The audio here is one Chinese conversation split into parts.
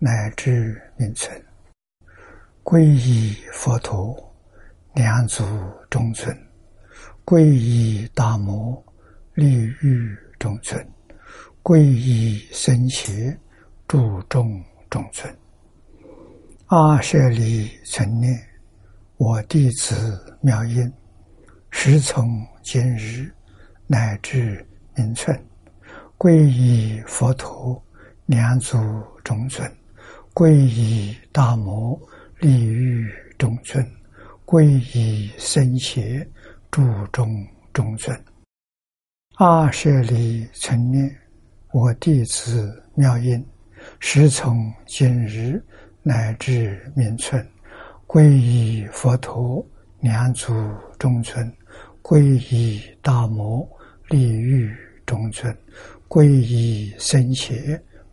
乃至名存，皈依佛陀，两足中尊；皈依大摩，利欲中尊；皈依僧伽，注重中尊。阿舍利成念，我弟子妙音，时从今日乃至名存，皈依佛陀，两足中尊。皈依大摩利欲中尊，皈依僧伽注中中尊。阿舍利成念，我弟子妙音，时从今日乃至明存，皈依佛陀两祖中尊，皈依大摩利欲中尊，皈依僧伽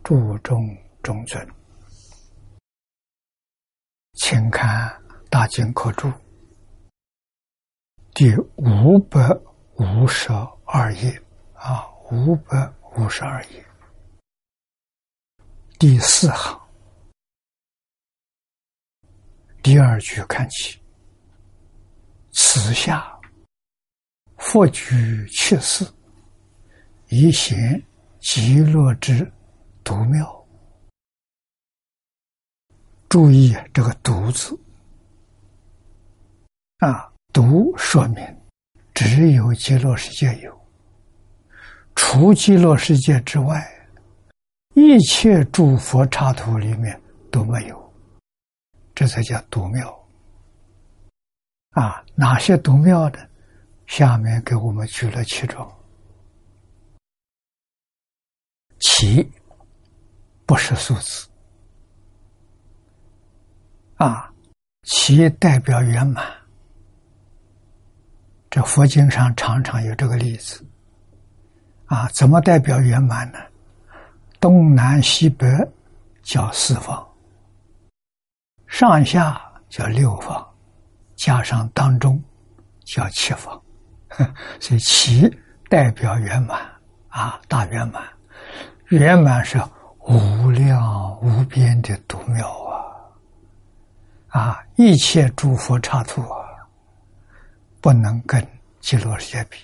注中中尊。请看《大经科注》第五百五十二页。啊，五百五十二页。第四行。第二句看起，此下复居去世，以显极乐之独妙。注意这个“独”字啊，“独”说明只有极乐世界有，除极乐世界之外，一切诸佛刹土里面都没有，这才叫独妙啊！哪些独妙的？下面给我们举了其中，其不是数字。啊，其代表圆满。这佛经上常常有这个例子。啊，怎么代表圆满呢？东南西北叫四方，上下叫六方，加上当中叫七方。所以其代表圆满啊，大圆满。圆满是无量无边的独妙。啊！一切诸佛刹土啊，不能跟极乐世界比。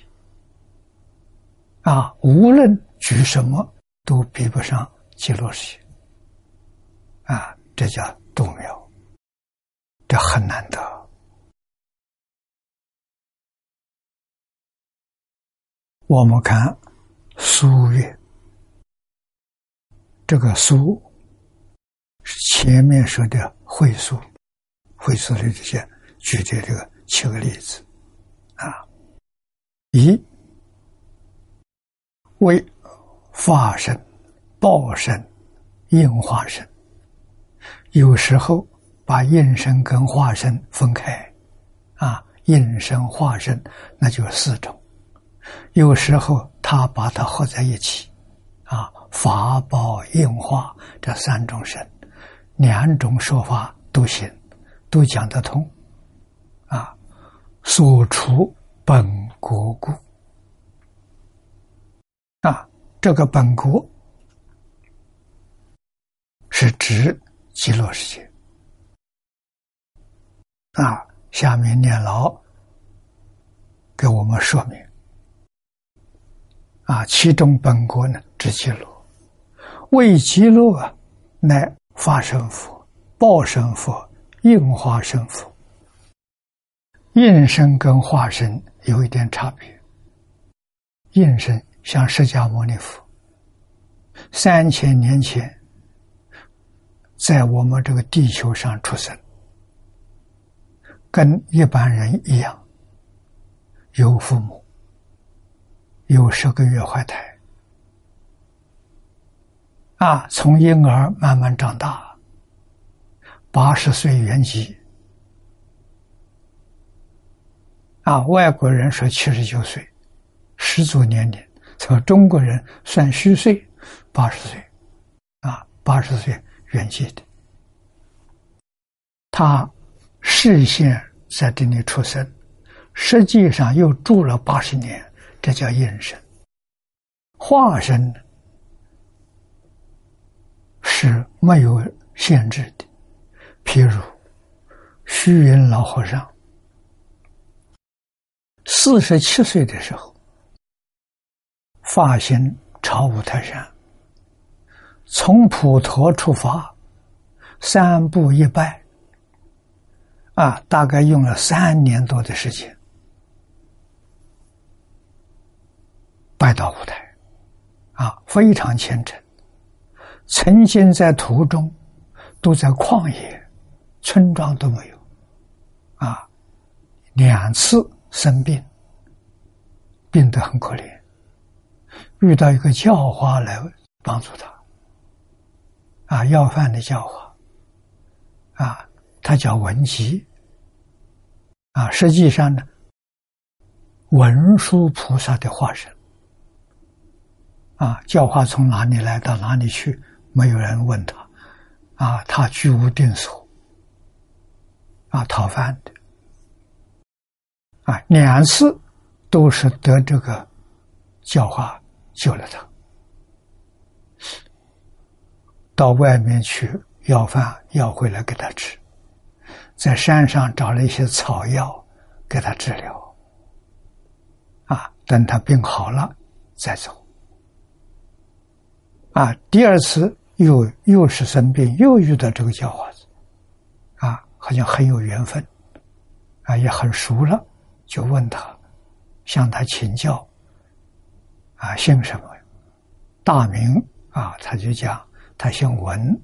啊，无论举什么，都比不上极乐世界。啊，这叫度妙，这很难得。我们看苏月，这个苏是前面说的会苏。会所里这些举的这个七个例子，啊，一为化身、报身、应化身，有时候把应身跟化身分开，啊，应身化身那就四种，有时候他把它合在一起，啊，法报应化这三种身，两种说法都行。都讲得通，啊，所除本国故，啊，这个本国是指极乐世界，啊，下面念老给我们说明，啊，其中本国呢指极乐，为极乐乃化身佛、报身佛。应化身佛，应身跟化身有一点差别。应身像释迦牟尼佛，三千年前在我们这个地球上出生，跟一般人一样，有父母，有十个月怀胎，啊，从婴儿慢慢长大。八十岁圆寂。啊，外国人说七十九岁，十足年龄；说中国人算虚岁，八十岁，啊，八十岁圆寂的。他视线在这里出生，实际上又住了八十年，这叫应身。化身是没有限制的，譬如虚云老和尚。四十七岁的时候，发心朝五台山，从普陀出发，三步一拜，啊，大概用了三年多的时间，拜到五台，啊，非常虔诚。曾经在途中，都在旷野，村庄都没有，啊，两次。生病，病得很可怜，遇到一个教化来帮助他，啊，要饭的教化，啊，他叫文吉，啊，实际上呢，文殊菩萨的化身，啊，教化从哪里来到哪里去，没有人问他，啊，他居无定所，啊，讨饭的。啊，两次都是得这个教化救了他，到外面去要饭要回来给他吃，在山上找了一些草药给他治疗，啊，等他病好了再走。啊，第二次又又是生病，又遇到这个教化子，好像很有缘分，啊，也很熟了。就问他，向他请教，啊，姓什么？大名啊，他就讲他姓文，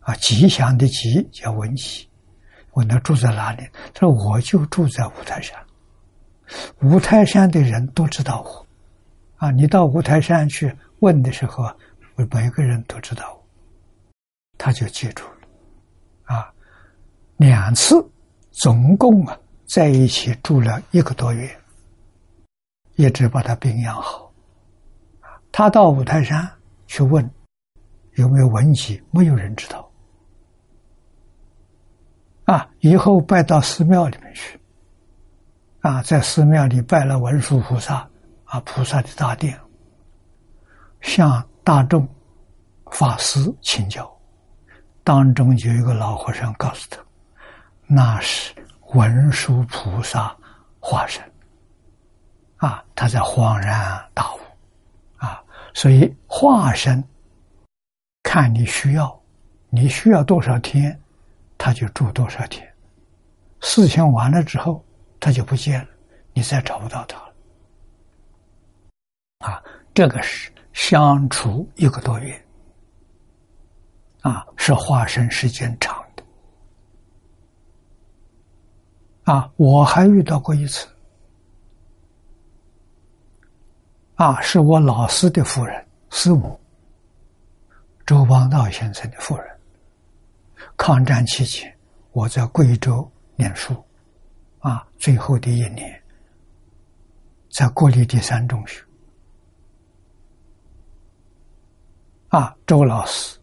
啊，吉祥的吉叫文吉。问他住在哪里？他说我就住在五台山。五台山的人都知道我，啊，你到五台山去问的时候，每个人都知道我，他就记住了，啊，两次，总共啊。在一起住了一个多月，一直把他病养好。他到五台山去问有没有文集，没有人知道。啊，以后拜到寺庙里面去，啊，在寺庙里拜了文殊菩萨，啊，菩萨的大殿，向大众法师请教，当中有一个老和尚告诉他，那是。文殊菩萨化身，啊，他在恍然大悟，啊，所以化身看你需要，你需要多少天，他就住多少天，事情完了之后，他就不见了，你再找不到他了，啊，这个是相处一个多月，啊，是化身时间长。啊，我还遇到过一次，啊，是我老师的夫人师母，周邦道先生的夫人。抗战期间，我在贵州念书，啊，最后的一年，在国立第三中学，啊，周老师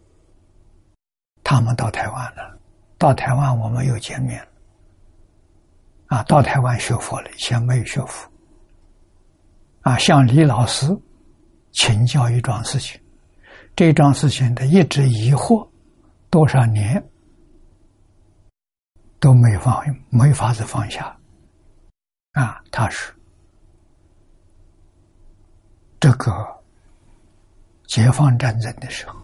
他们到台湾了，到台湾我们又见面了。啊，到台湾学佛了，以前没有学佛。啊，向李老师请教一桩事情，这桩事情他一直疑惑多少年都没放，没法子放下。啊，他是这个解放战争的时候，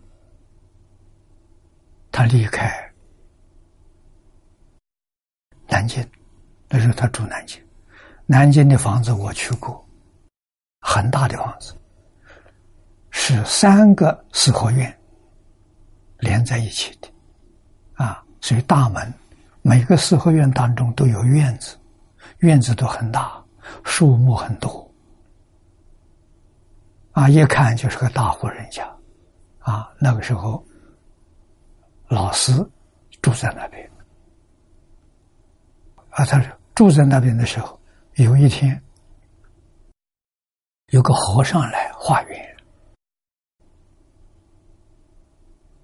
他离开南京。那时候他住南京，南京的房子我去过，很大的房子，是三个四合院连在一起的，啊，所以大门每个四合院当中都有院子，院子都很大，树木很多，啊，一看就是个大户人家，啊，那个时候老师住在那边。啊，他说住在那边的时候，有一天有个和尚来化缘，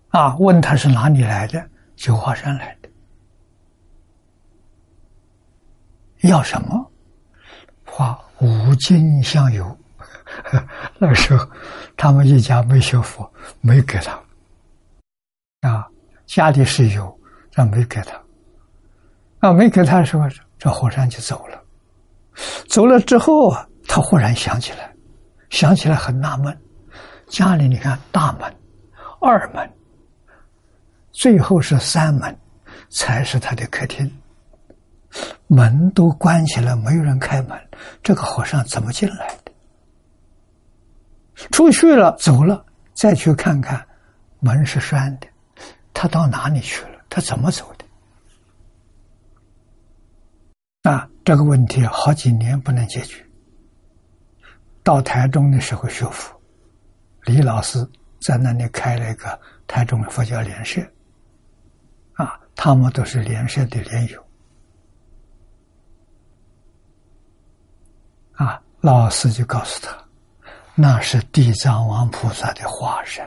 啊，问他是哪里来的，九华山来的，要什么？画五金香油。那时候，他们一家没学佛，没给他。啊，家里是有，但没给他。啊，没给他的时候，这和尚就走了。走了之后啊，他忽然想起来，想起来很纳闷：家里你看大门、二门，最后是三门，才是他的客厅。门都关起来，没有人开门，这个和尚怎么进来的？出去了，走了，再去看看，门是栓的，他到哪里去了？他怎么走的？啊，这个问题好几年不能解决。到台中的时候学佛，李老师在那里开了一个台中佛教联社，啊，他们都是联社的联友，啊，老师就告诉他。那是地藏王菩萨的化身，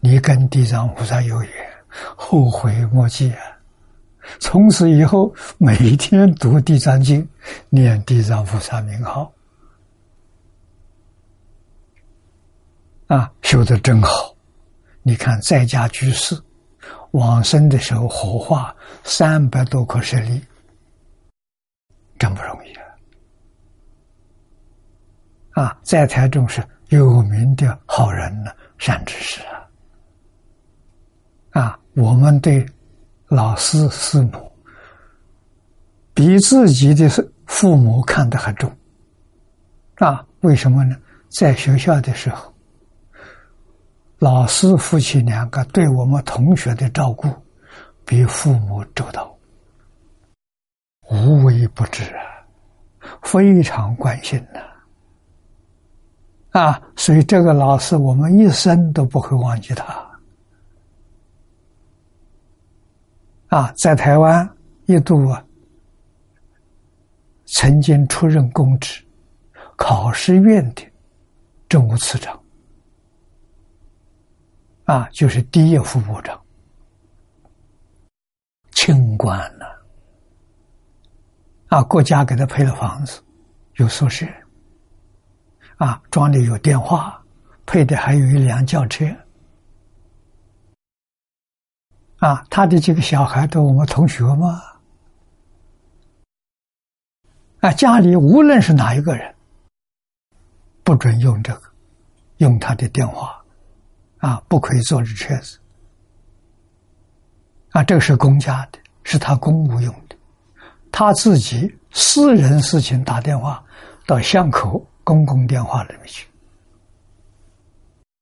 你跟地藏菩萨有缘，后悔莫及啊！从此以后，每天读地藏经，念地藏菩萨名号，啊，修的真好！你看，在家居士往生的时候，火化三百多颗舍利，真不容易啊！啊，在台中是有名的好人呢，善知识啊！啊，我们对老师师母比自己的父母看得很重啊？为什么呢？在学校的时候，老师夫妻两个对我们同学的照顾比父母周到，无微不至啊，非常关心呐。啊，所以这个老师，我们一生都不会忘记他。啊，在台湾一度，曾经出任公职，考试院的政务次长，啊，就是第一副部长，清官了。啊，国家给他配了房子，有宿舍。啊，装的有电话，配的还有一辆轿车。啊，他的几个小孩都我们同学嘛。啊，家里无论是哪一个人，不准用这个，用他的电话，啊，不可以坐着车子。啊，这个是公家的，是他公务用的，他自己私人事情打电话到巷口。公共电话里面去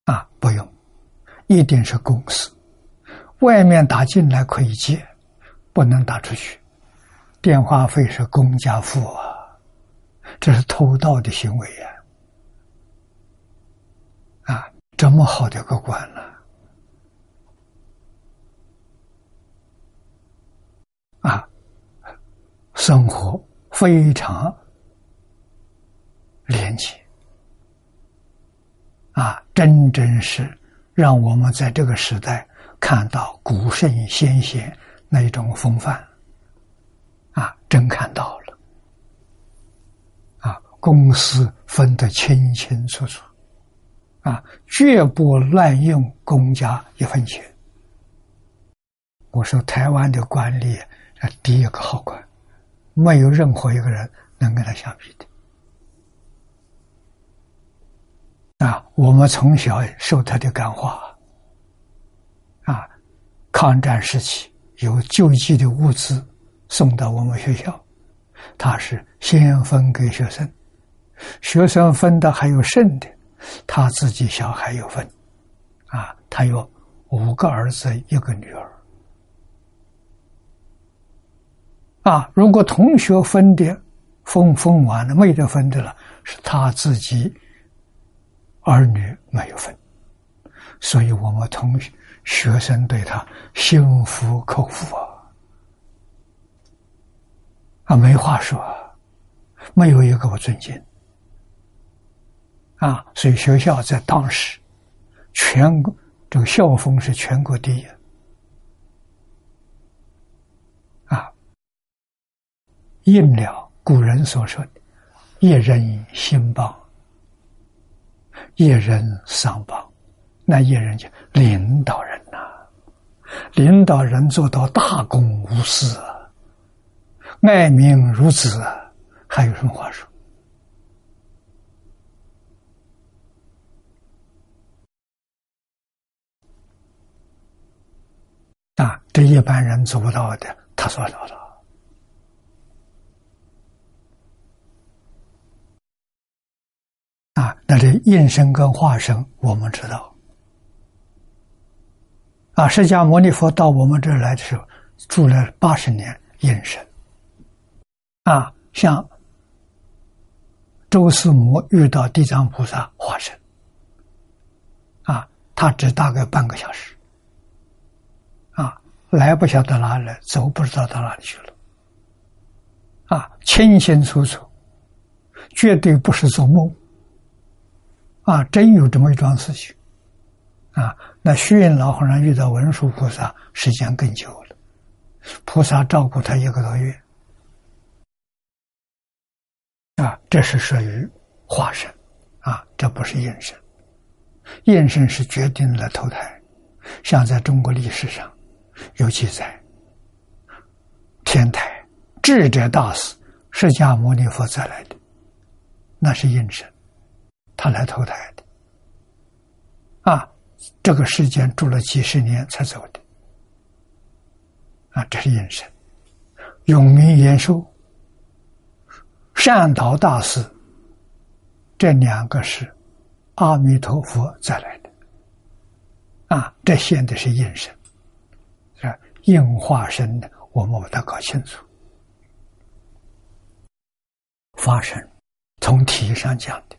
啊，不用，一定是公司。外面打进来可以接，不能打出去。电话费是公家付啊，这是偷盗的行为呀！啊，这么好的个官呢？啊，生活非常。连接啊，真真是让我们在这个时代看到古圣先贤那一种风范啊，真看到了啊，公私分得清清楚楚啊，绝不滥用公家一分钱。我说台湾的官吏啊，第一个好官，没有任何一个人能跟他相比的。啊，我们从小受他的感化，抗战时期有救济的物资送到我们学校，他是先分给学生，学生分的还有剩的，他自己小孩有分，啊，他有五个儿子一个女儿，啊，如果同学分的分分完了没得分的了，是他自己。儿女没有分，所以我们同学学生对他心服口服啊！啊，没话说，没有一个不尊敬。啊，所以学校在当时，全国这个校风是全国第一。啊，应了古人所说的“一人兴邦，一人丧邦”，那一人就领导人呐，领导人做到大公无私，爱民如子，还有什么话说？啊，这一般人做不到的，他做到了。啊，那这应声跟化身，我们知道。啊，释迦牟尼佛到我们这儿来的时候，住了八十年，隐身。啊，像周四母遇到地藏菩萨化身，啊，他只大概半个小时。啊来不晓得哪里来，走不知道到哪里去了，啊，清清楚楚，绝对不是做梦，啊，真有这么一桩事情，啊，那虚云老和尚遇到文殊菩萨时间更久了，菩萨照顾他一个多月，啊，这是属于化身，啊，这不是应身，应身是决定了投胎，像在中国历史上。有记载，天台智者大师释迦牟尼佛再来的，那是应身，他来投胎的。啊，这个世间住了几十年才走的，啊，这是应身。永明延寿、善导大师，这两个是阿弥陀佛再来的，啊，这现的是应身。应化身的，我们把它搞清楚。发生从体上讲的，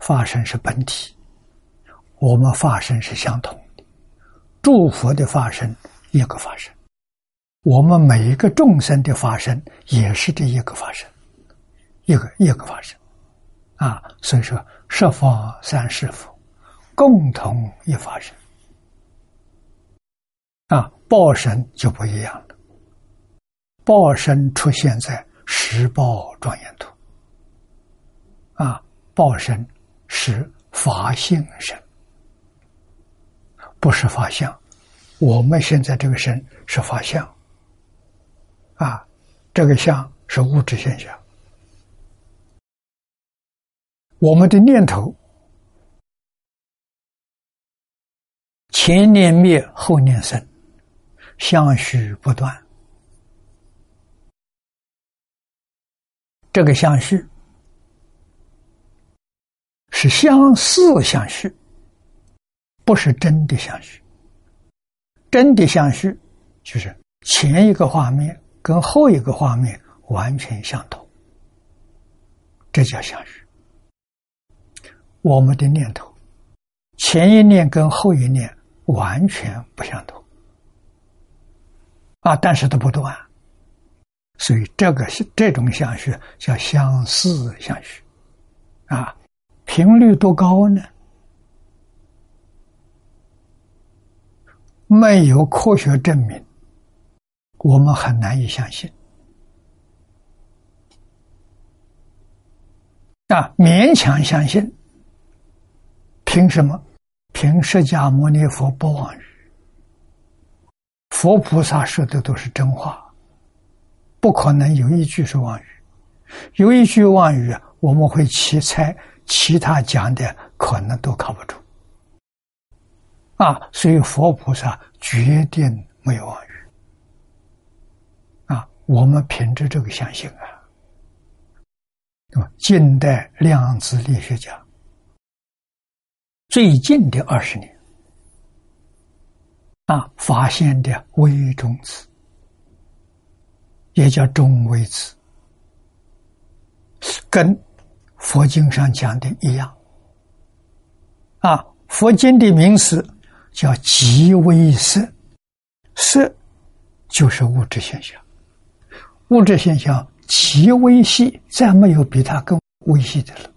发生是本体，我们发生是相同的。诸佛的发生一个发生，我们每一个众生的发生也是这一个发生，一个一个发生，啊，所以说十方三世佛共同一发生。啊，报身就不一样了。报身出现在十报庄严图。啊，报身是法性身，不是法相。我们现在这个身是法相。啊，这个相是物质现象。我们的念头，前念灭，后念生。相续不断，这个相续是相似相续，不是真的相续。真的相续就是前一个画面跟后一个画面完全相同，这叫相续。我们的念头前一念跟后一念完全不相同。啊，但是都不断，所以这个这种相续叫相似相续，啊，频率多高呢？没有科学证明，我们很难以相信。啊，勉强相信，凭什么？凭释迦牟尼佛不妄语。佛菩萨说的都是真话，不可能有一句是妄语。有一句妄语，我们会奇猜其他讲的可能都靠不住。啊，所以佛菩萨决定没有妄语。啊，我们凭着这个相信啊。那么，近代量子力学家最近的二十年。啊，发现的微中子，也叫中微子，跟佛经上讲的一样。啊，佛经的名词叫极微色，色就是物质现象，物质现象极微细，再没有比它更微细的了。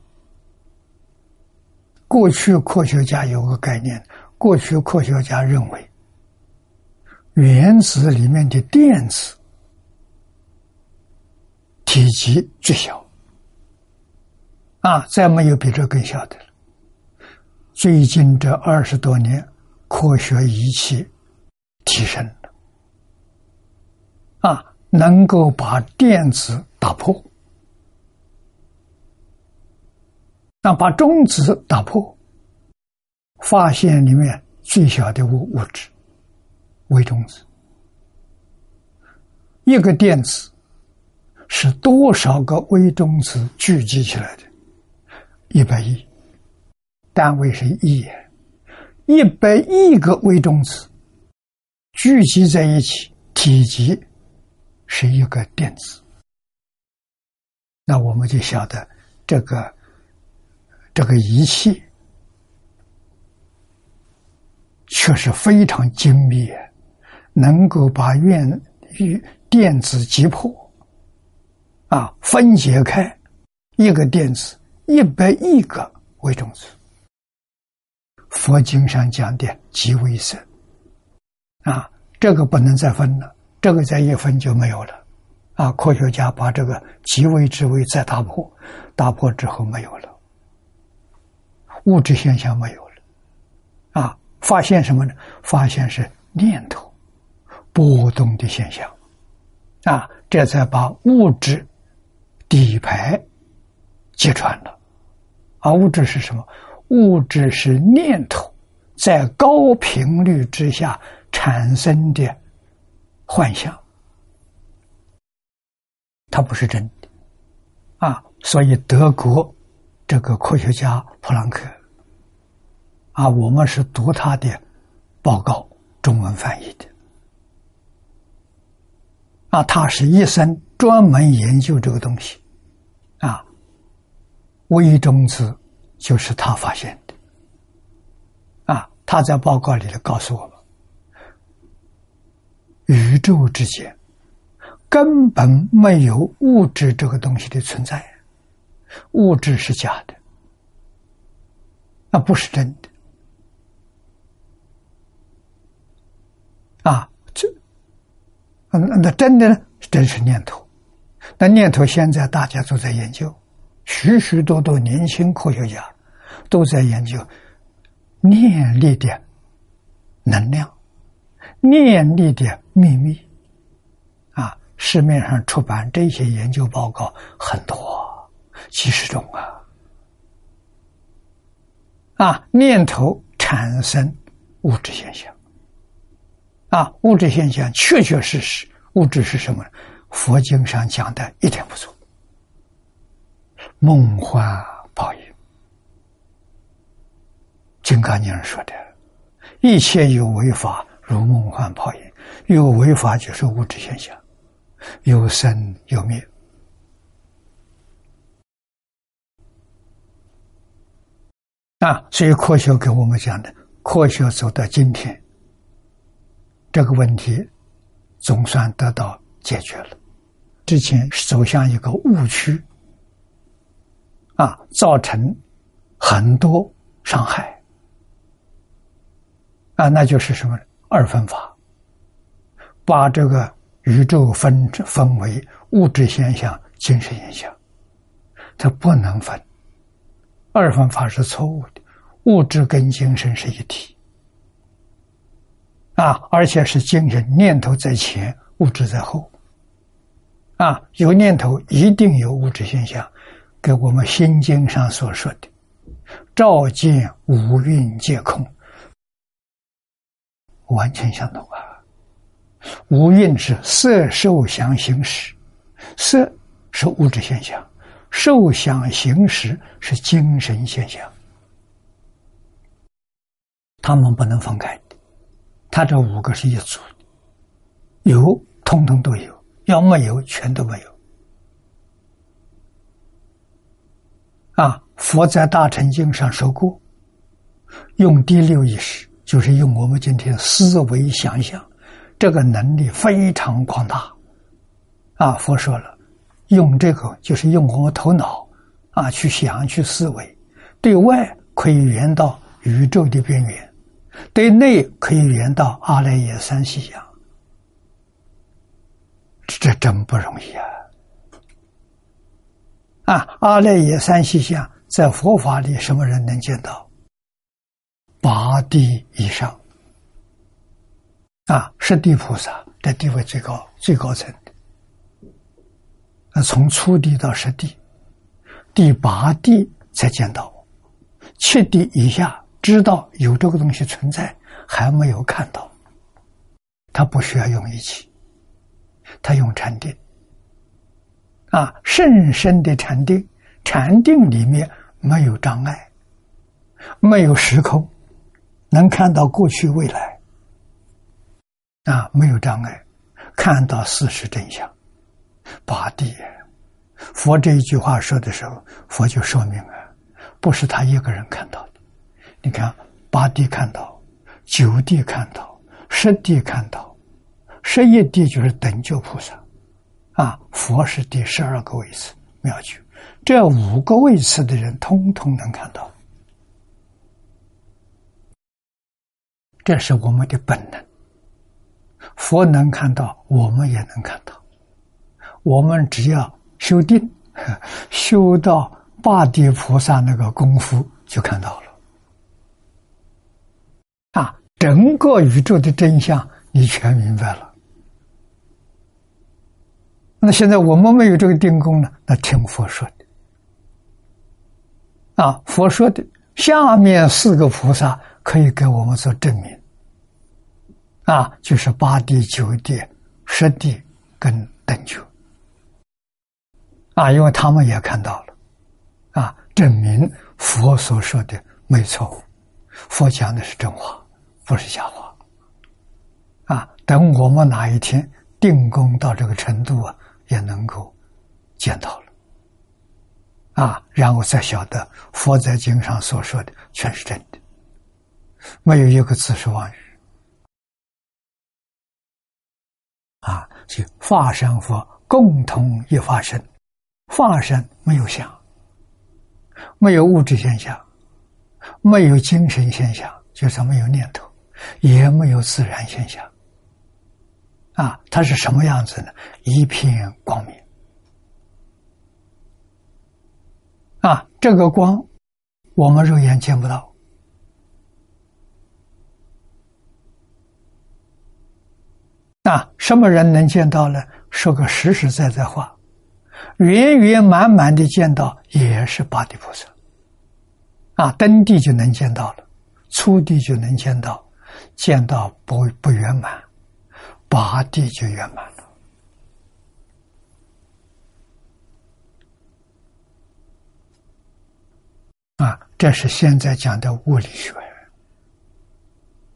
过去科学家有个概念，过去科学家认为，原子里面的电子体积最小，啊，再没有比这更小的了。最近这二十多年，科学仪器提升了，啊，能够把电子打破。那把中子打破，发现里面最小的物物质微中子。一个电子是多少个微中子聚集起来的？一百亿，单位是亿，一百亿个微中子聚集在一起，体积是一个电子。那我们就晓得这个。这个仪器确实非常精密，能够把原与电子击破，啊，分解开一个电子一百亿个微中子。佛经上讲的极微色，啊，这个不能再分了，这个再一分就没有了，啊，科学家把这个极微之微再打破，打破之后没有了。物质现象没有了，啊，发现什么呢？发现是念头波动的现象，啊，这才把物质底牌揭穿了。而物质是什么？物质是念头在高频率之下产生的幻象，它不是真的，啊，所以德国。这个科学家普朗克啊，我们是读他的报告，中文翻译的。啊，他是一生专门研究这个东西。啊，微中子就是他发现的啊，他在报告里头告诉我们，宇宙之间根本没有物质这个东西的存在。物质是假的，那不是真的啊！这，嗯，那真的呢？真是念头。那念头现在大家都在研究，许许多多年轻科学家都在研究念力的能量、念力的秘密啊！市面上出版这些研究报告很多。几十种啊！啊，念头产生物质现象，啊，物质现象确确实实，物质是什么？佛经上讲的一点不错，梦幻泡影。金刚经上说的，一切有为法如梦幻泡影，有为法就是物质现象，有生有灭。啊，所以科学给我们讲的，科学走到今天，这个问题总算得到解决了。之前走向一个误区，啊，造成很多伤害，啊，那就是什么二分法，把这个宇宙分分为物质现象、精神现象，它不能分。二分法是错误的，物质跟精神是一体，啊，而且是精神念头在前，物质在后，啊，有念头一定有物质现象，跟我们心经上所说的“照见五蕴皆空”完全相同啊。五蕴是色、受、想、行、识，色是物质现象。受想行识是精神现象，他们不能分开的。他这五个是一组的，有通通都有，要没有全都没有。啊，佛在大乘经上说过，用第六意识，就是用我们今天思维想象，这个能力非常广大。啊，佛说了，用这个就是用我们头脑啊去想去思维，对外可以圆到宇宙的边缘，对内可以圆到阿赖耶三细相，这真不容易啊！啊，阿赖耶三细相在佛法里什么人能见到？八地以上啊，十地菩萨的地位最高，最高层的。那从初地到十地，第八地才见到我，七地以下知道有这个东西存在，还没有看到。他不需要用仪器，他用禅定。啊，甚深的禅定，禅定里面没有障碍，没有时空。能看到过去未来，啊，没有障碍，看到事实真相，八地。佛这一句话说的时候，佛就说明了，不是他一个人看到的。你看，八地看到，九地看到，十地看到，十一地就是等觉菩萨，啊，佛是第十二个位次妙觉，这五个位次的人通通能看到。这是我们的本能，佛能看到，我们也能看到。我们只要修定，修到八地菩萨那个功夫，就看到了。啊，整个宇宙的真相，你全明白了。那现在我们没有这个定功呢？那听佛说的。啊，佛说的下面四个菩萨。可以给我们做证明，啊，就是八地、九地、十地跟等觉，啊，因为他们也看到了，啊，证明佛所说的没错误，佛讲的是真话，不是假话，啊，等我们哪一天定功到这个程度啊，也能够见到了，啊，然后再晓得佛在经上所说的全是真的。没有一个字是妄语啊！就化身佛共同一化身，化身没有相，没有物质现象，没有精神现象，就是没有念头，也没有自然现象啊！它是什么样子呢？一片光明啊！这个光，我们肉眼见不到。那什么人能见到呢？说个实实在在话，圆圆满满的见到也是八地菩萨。啊，登地就能见到了，初地就能见到，见到不不圆满，八地就圆满了。啊，这是现在讲的物理学。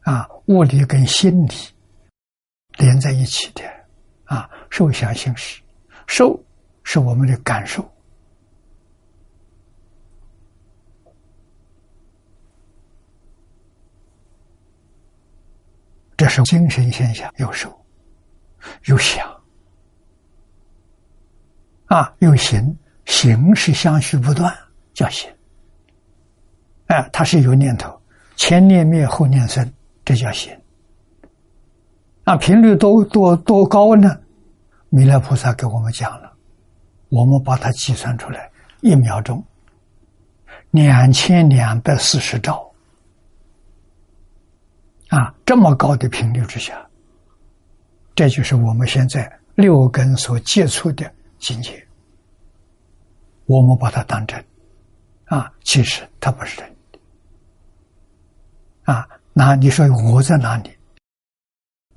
啊，物理跟心理。连在一起的，啊，受想行识，受是我们的感受，这是精神现象，有受有想，啊，有行，行是相续不断，叫行，哎，它是有念头，前念灭，后念生，这叫行。那频率多多多高呢？弥勒菩萨给我们讲了，我们把它计算出来，一秒钟两千两百四十兆啊！这么高的频率之下，这就是我们现在六根所接触的境界。我们把它当真啊，其实它不是真的啊。那你说我在哪里？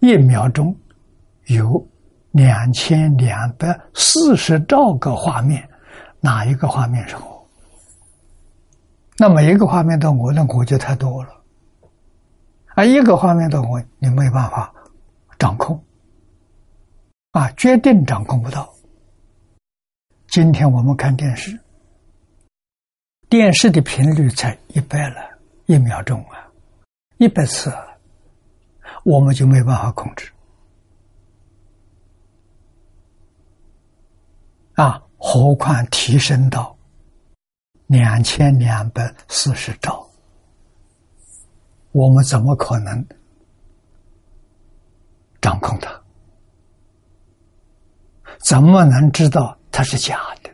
一秒钟有两千两百四十兆个画面，哪一个画面是我？那每一个画面的我，那我就太多了。而一个画面的我，你没办法掌控，啊，决定掌控不到。今天我们看电视，电视的频率才一百了，一秒钟啊，一百次。我们就没办法控制啊，何况提升到两千两百四十兆，我们怎么可能掌控它？怎么能知道它是假的？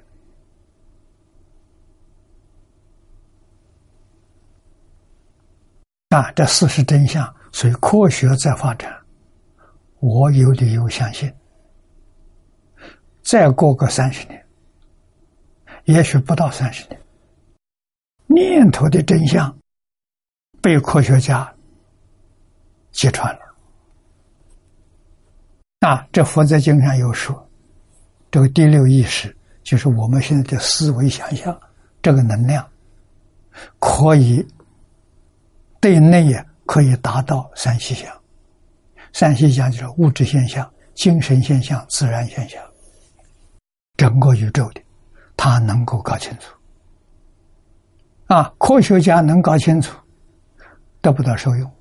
啊，这事实真相，所以科学在发展，我有理由相信。再过个三十年，也许不到三十年，念头的真相被科学家揭穿了。啊，这佛在经上有说，这个第六意识就是我们现在的思维想象，这个能量可以对内可以达到三细相，三细相就是物质现象、精神现象、自然现象。整个宇宙的，他能够搞清楚，啊，科学家能搞清楚，得不到受用，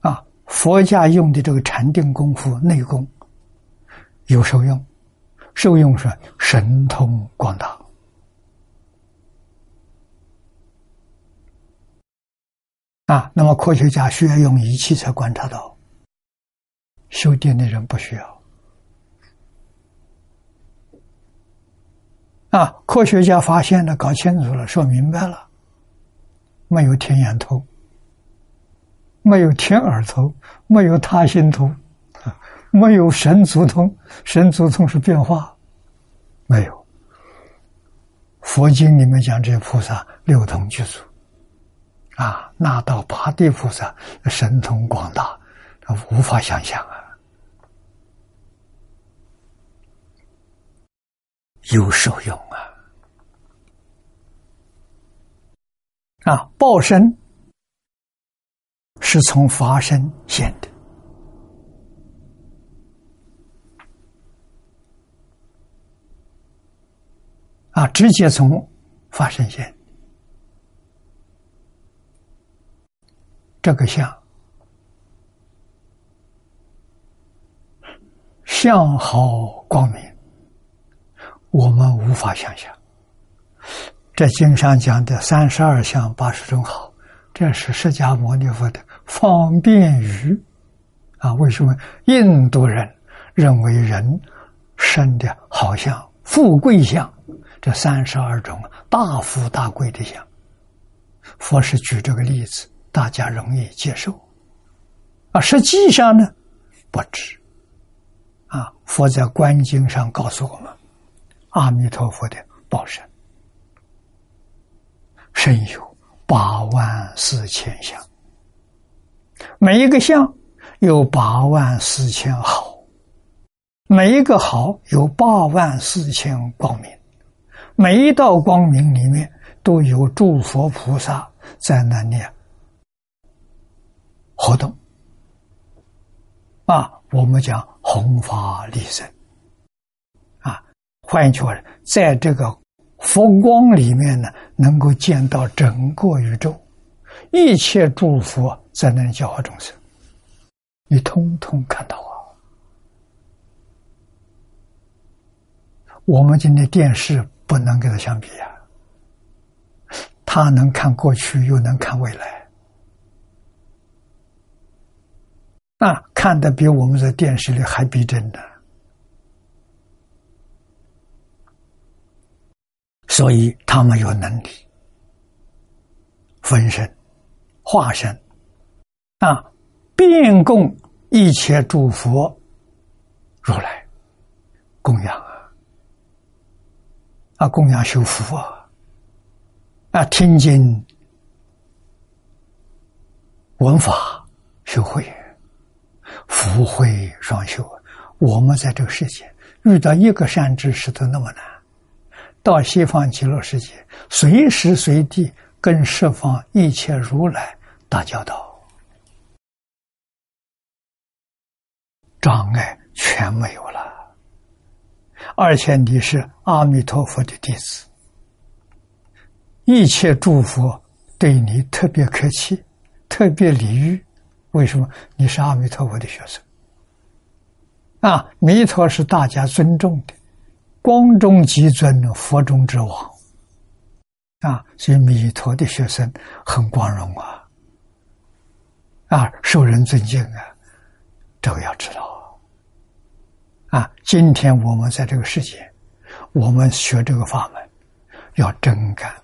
啊，佛家用的这个禅定功夫内功有受用，受用是神通广大，啊，那么科学家需要用仪器才观察到，修电的人不需要。啊！科学家发现了，搞清楚了，说明白了，没有天眼通，没有天耳通，没有他心通，没有神足通。神足通是变化，没有。佛经里面讲这些菩萨六通具足，啊，那到八地菩萨神通广大，无法想象啊。有受用啊！啊，报身是从法身现的啊，直接从法身现。这个相，相好光明。我们无法想象，这经上讲的三十二相八十种好，这是释迦牟尼佛的方便语啊。为什么印度人认为人生的好像富贵相？这三十二种大富大贵的相，佛是举这个例子，大家容易接受啊。实际上呢，不止啊。佛在观经上告诉我们。阿弥陀佛的报身，身有八万四千相，每一个相有八万四千好，每一个好有八万四千光明，每一道光明里面都有诸佛菩萨在那里活动。啊，我们讲弘法利生啊。换句话说，在这个佛光里面呢，能够见到整个宇宙，一切诸佛在那里教化众生，你通通看到啊！我们今天电视不能跟他相比呀，他能看过去，又能看未来，那看的比我们在电视里还逼真的。所以他们有能力分身、化身啊，遍供一切诸佛如来供养啊，啊供养修福啊，啊听经闻法修慧，福慧双修。我们在这个世界遇到一个善知识都那么难。到西方极乐世界，随时随地跟十方一切如来打交道，障碍全没有了。而且你是阿弥陀佛的弟子，一切诸佛对你特别客气，特别礼遇。为什么？你是阿弥陀佛的学生啊！弥陀是大家尊重的。光中极尊，佛中之王啊！所以弥陀的学生很光荣啊，啊，受人尊敬啊，这个要知道啊。今天我们在这个世界，我们学这个法门，要真干、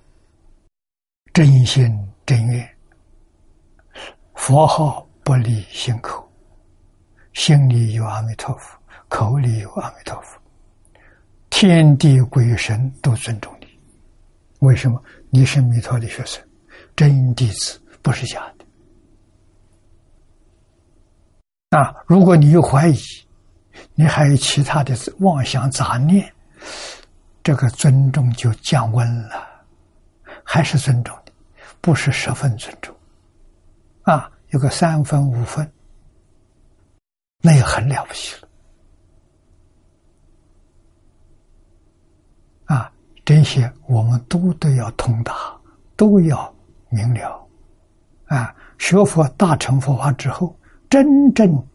真心、真愿，佛号不离心口，心里有阿弥陀佛，口里有阿弥陀佛。天地鬼神都尊重你，为什么？你是弥陀的学生，真弟子，不是假的。啊，如果你有怀疑，你还有其他的妄想杂念，这个尊重就降温了，还是尊重的，不是十分尊重。啊，有个三分五分，那也很了不起了。啊，这些我们都都要通达，都要明了。啊，学佛大乘佛法之后，真正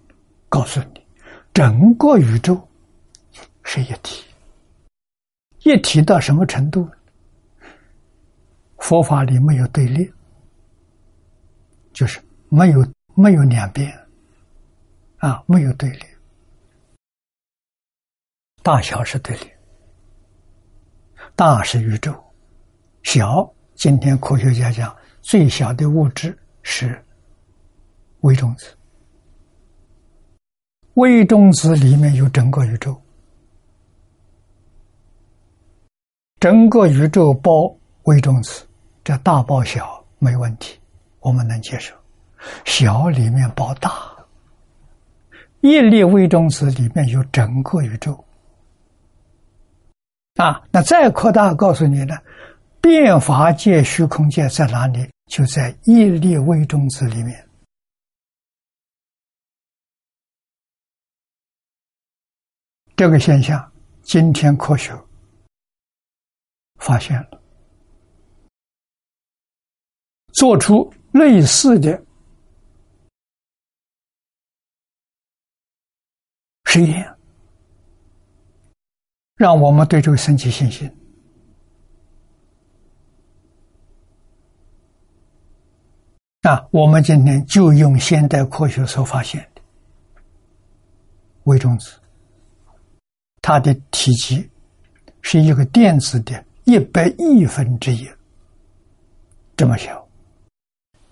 告诉你，整个宇宙是一体。一体到什么程度？佛法里没有对立，就是没有没有两边，啊，没有对立，大小是对立。大是宇宙，小今天科学家讲最小的物质是微中子，微中子里面有整个宇宙，整个宇宙包微中子，这大包小没问题，我们能接受。小里面包大，一粒微中子里面有整个宇宙。啊，那再扩大，告诉你呢，变法界、虚空界在哪里？就在一粒微中子里面。这个现象，今天科学发现了，做出类似的实验。让我们对这个升起信心。啊，我们今天就用现代科学所发现的微中子，它的体积是一个电子的一百亿分之一，这么小，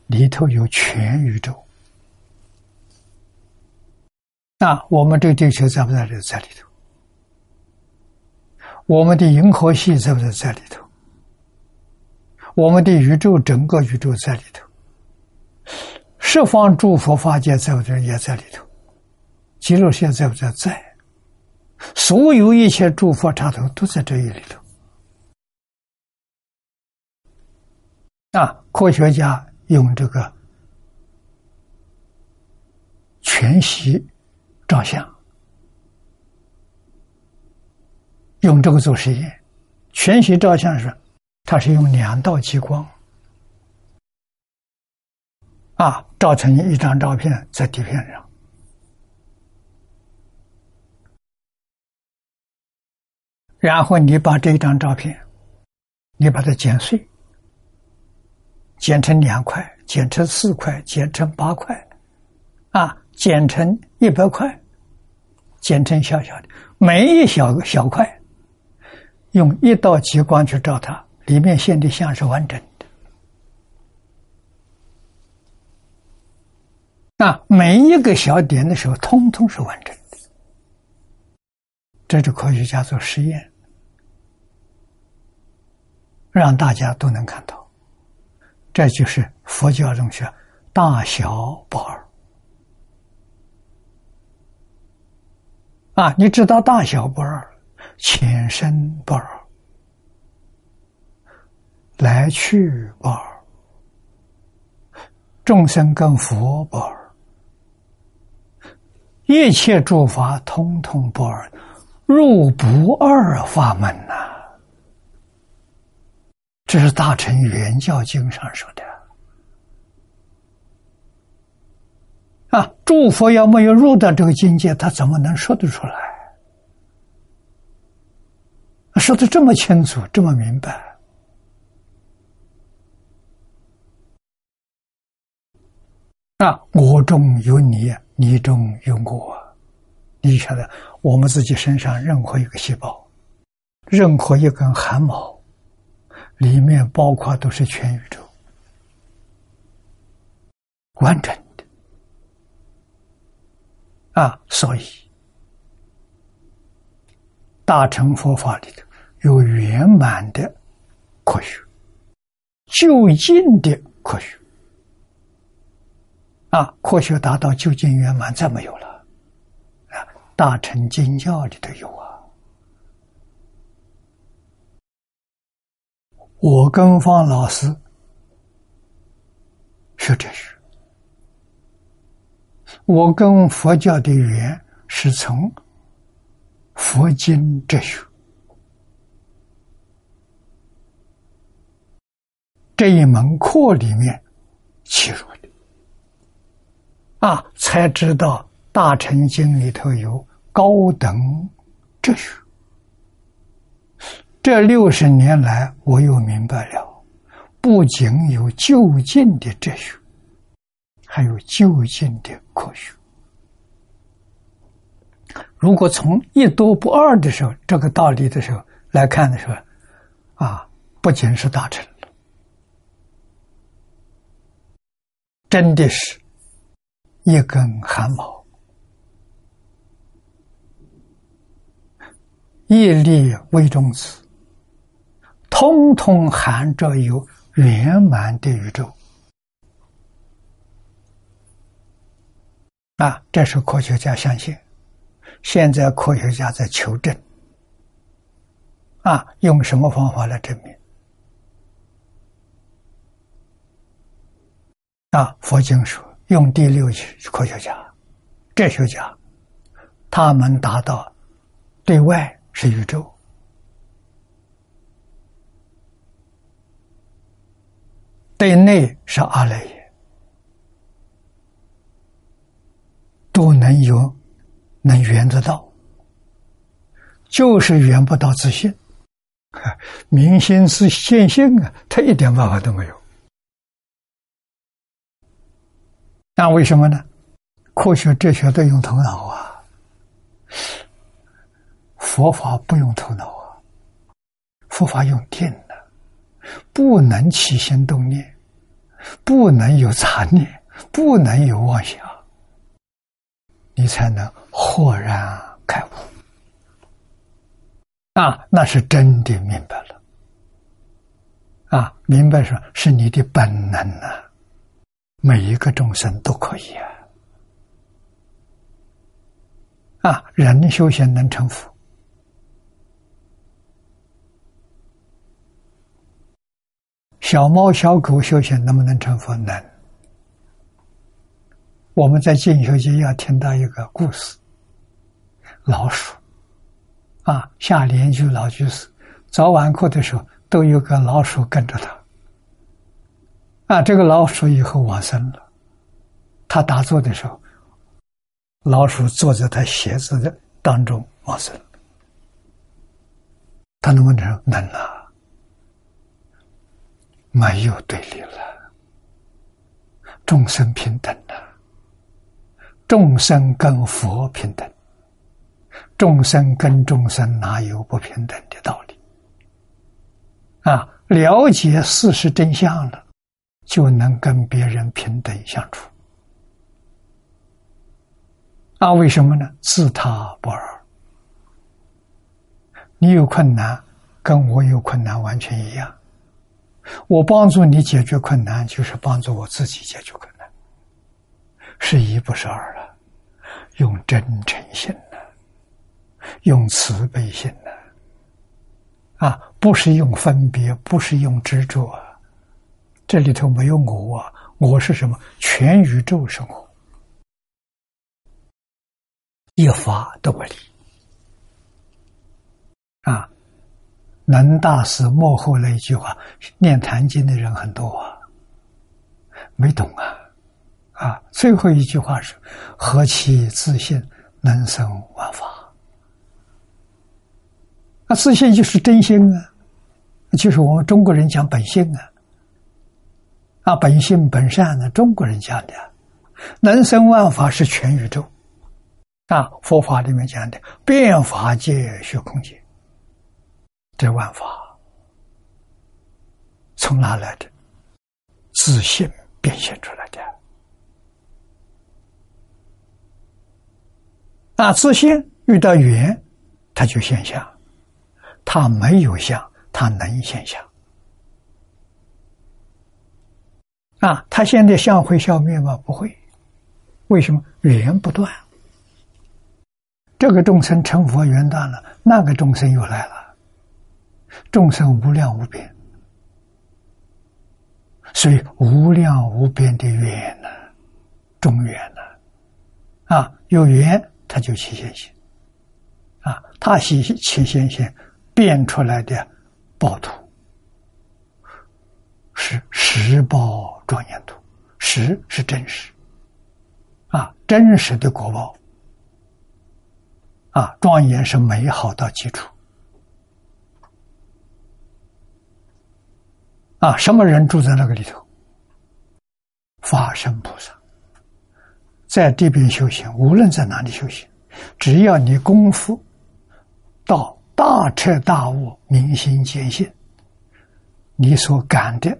里头有全宇宙。那我们这地球在不在这在里头？我们的银河系在不在在里头？我们的宇宙整个宇宙在里头，十方诸佛法界在不在也在里头？极乐世界在不在在？所有一切诸佛刹头都在这一里头。啊，科学家用这个全息照相。用这个做实验，全息照相时，它是用两道激光，啊，照成一张照片在底片上，然后你把这张照片，你把它剪碎，剪成两块，剪成四块，剪成八块，啊，剪成一百块，剪成小小的，每一小小块。用一道激光去照它，里面现的像是完整的。那每一个小点的时候，通通是完整的。这是科学家做实验，让大家都能看到。这就是佛教中说“大小不二”。啊，你知道大小不二。前身不二，来去不二，众生跟佛不二，一切诸法通通不二，入不二法门呐！这是大乘圆教经上说的啊！诸佛要没有入到这个境界，他怎么能说得出来？说的这么清楚，这么明白。啊，我中有你，你中有我。你晓得，我们自己身上任何一个细胞，任何一根汗毛，里面包括都是全宇宙，完整。啊，所以大乘佛法里头有圆满的科学，就近的科学。啊，科学达到究竟圆满，再没有了。啊，大乘经教里头有啊。我跟方老师学哲学，我跟佛教的缘是从佛经哲学这一门课里面切入的。啊，才知道《大乘经》里头有高等哲学。这六十年来，我又明白了，不仅有就近的哲学，还有就近的科学。如果从一多不二的时候，这个道理的时候来看的时候，啊，不仅是大臣，真的是。一根汗毛，一粒微中子，通通含着有圆满的宇宙。啊，这是科学家相信。现在科学家在求证。啊，用什么方法来证明？啊，佛经说。用第六科学家、哲学家，他们达到对外是宇宙，对内是阿赖耶，都能有能圆得到，就是圆不到自信，明心是见性啊，他一点办法都没有。那为什么呢？科学、哲学都用头脑啊，佛法不用头脑啊，佛法用电的，不能起心动念，不能有杂念，不能有妄想，你才能豁然开悟。啊，那是真的明白了。啊，明白说是你的本能啊。每一个众生都可以啊！啊，人修行能成佛，小猫小狗修行能不能成佛？能。我们在进修间要听到一个故事：老鼠啊，下联居老居士早晚课的时候，都有个老鼠跟着他。啊，这个老鼠以后往生了。他打坐的时候，老鼠坐在他鞋子的当中往生。他能不能能啊？没有对立了，众生平等了，众生跟佛平等，众生跟众生哪有不平等的道理？啊，了解事实真相了。就能跟别人平等相处，啊？为什么呢？自他不二。你有困难，跟我有困难完全一样。我帮助你解决困难，就是帮助我自己解决困难，是一不是二了。用真诚心呢，用慈悲心呢，啊，不是用分别，不是用执着。啊这里头没有我啊！我是什么？全宇宙生活，一法都不离啊！南大师幕后那一句话，念《坛经》的人很多啊，没懂啊！啊，最后一句话是：何其自信，能生万法那，自信就是真心啊，就是我们中国人讲本性啊，啊，本性本善呢，中国人讲的，能生万法是全宇宙，啊，佛法里面讲的变法界虚空界，这万法从哪来的？自信变现出来的。啊，自信遇到缘，它就现象。它没有相，它能现象。啊，它现在相会消灭吗？不会。为什么？缘不断。这个众生成佛缘断了，那个众生又来了。众生无量无边，所以无量无边的缘呢，中缘呢，啊，有缘它就起现行，啊，它起起现行。变出来的报图是实报庄严图，实是真实啊，真实的果报啊，庄严是美好的基础啊。什么人住在那个里头？法身菩萨在这边修行，无论在哪里修行，只要你功夫到。大彻大悟，明心见性，你所感的，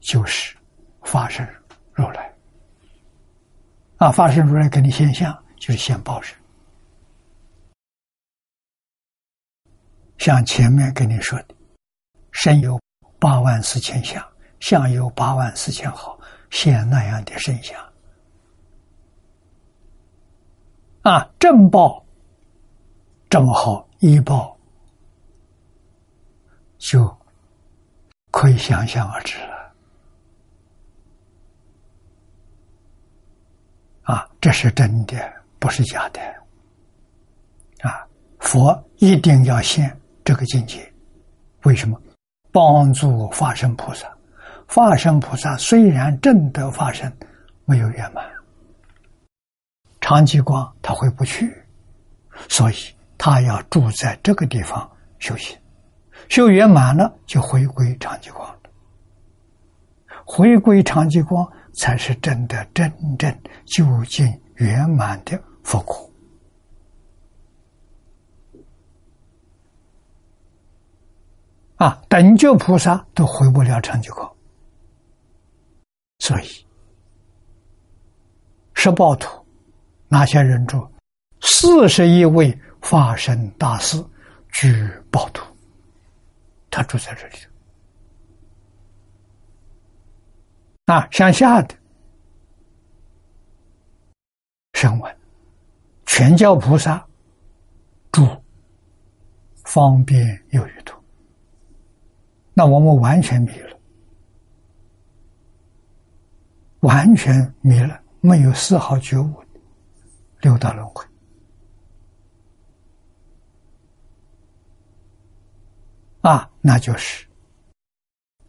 就是发生如来。啊，发生如来给你现象，就是现报身。像前面跟你说的，身有八万四千相，相有八万四千好，现那样的身相。啊，正报这么好，一报。就可以想象而知了。啊，这是真的，不是假的。啊，佛一定要现这个境界，为什么？帮助化身菩萨。化身菩萨虽然正得化身没有圆满，长吉光他回不去，所以他要住在这个地方修行。修圆满了，就回归长吉光。回归长吉光，才是真的真正究竟圆满的佛果。啊，等觉菩萨都回不了长吉光，所以十报图哪些人住？四十一位法身大士居报图。他住在这里啊，向下的声闻、全教菩萨住方便有余土，那我们完全迷了，完全迷了，没有丝毫觉悟，六道轮回。啊，那就是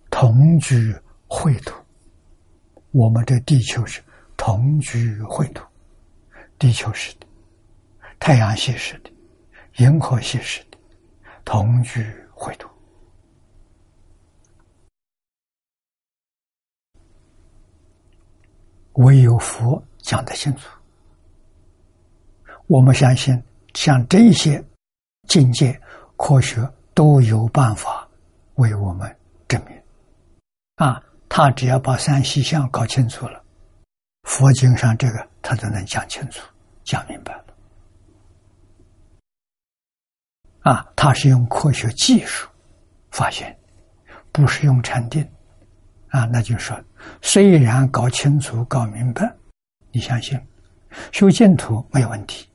同居秽土。我们这地球是同居秽土，地球是的、太阳系是的、银河系是的同居秽土。唯有佛讲得清楚。我们相信，像这些境界科学。都有办法为我们证明啊！他只要把三细相搞清楚了，佛经上这个他都能讲清楚、讲明白了。啊，他是用科学技术发现，不是用禅定啊。那就说，虽然搞清楚、搞明白，你相信修净土没有问题，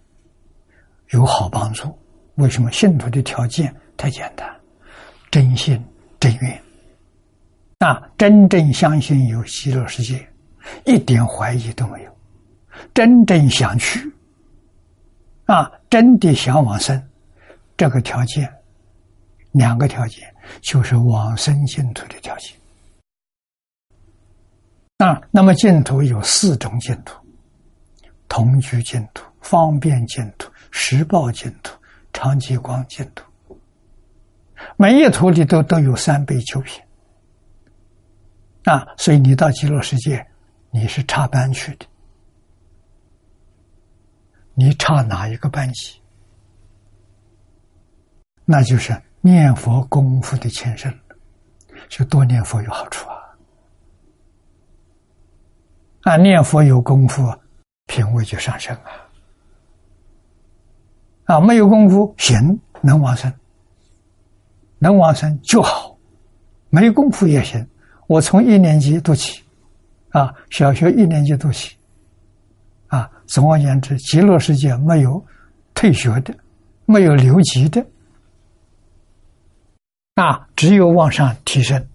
有好帮助。为什么信徒的条件？太简单，真心真愿，啊，真正相信有极乐世界，一点怀疑都没有，真正想去，啊，真的想往生，这个条件，两个条件就是往生净土的条件。啊，那么净土有四种净土：同居净土、方便净土、十报净土、长吉光净土。每一土里都都有三倍九品啊，所以你到极乐世界，你是插班去的，你插哪一个班级？那就是念佛功夫的前身，就多念佛有好处啊！啊，念佛有功夫，品位就上升啊！啊，没有功夫行能往生，能往生就好，没功夫也行。我从一年级读起，啊，小学一年级读起，啊，总而言之，极乐世界没有退学的，没有留级的。啊，只有往上提升，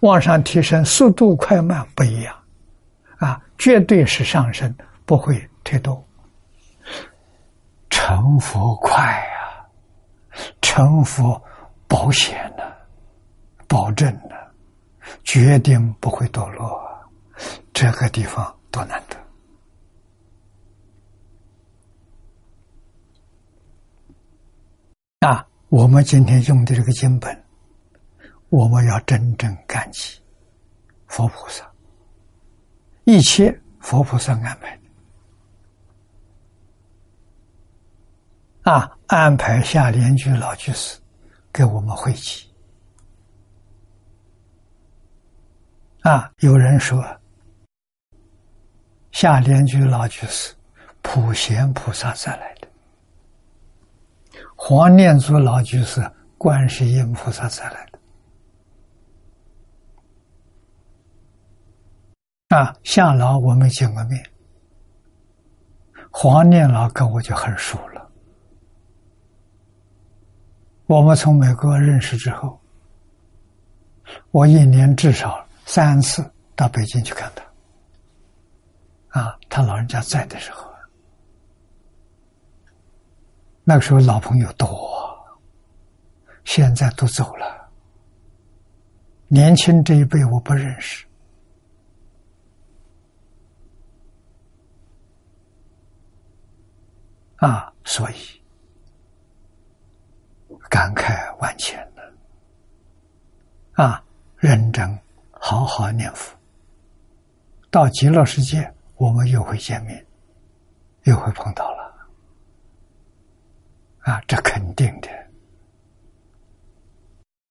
往上提升速度快慢不一样，啊，绝对是上升，不会退堕。成佛快啊，成佛保险呢，保证呢，决定不会堕落。这个地方多难得啊！我们今天用的这个经本。我们要真正感激佛菩萨，一切佛菩萨安排啊，安排下莲居老居士给我们汇集啊。有人说，下莲居老居士普贤菩萨再来的，黄念祖老居士观世音菩萨再来的。啊，夏老我没见过面，黄念老跟我就很熟了。我们从美国认识之后，我一年至少三次到北京去看他。啊，他老人家在的时候，那个时候老朋友多，现在都走了，年轻这一辈我不认识。啊，所以感慨万千的啊，认真好好念佛，到极乐世界，我们又会见面，又会碰到了。啊，这肯定的。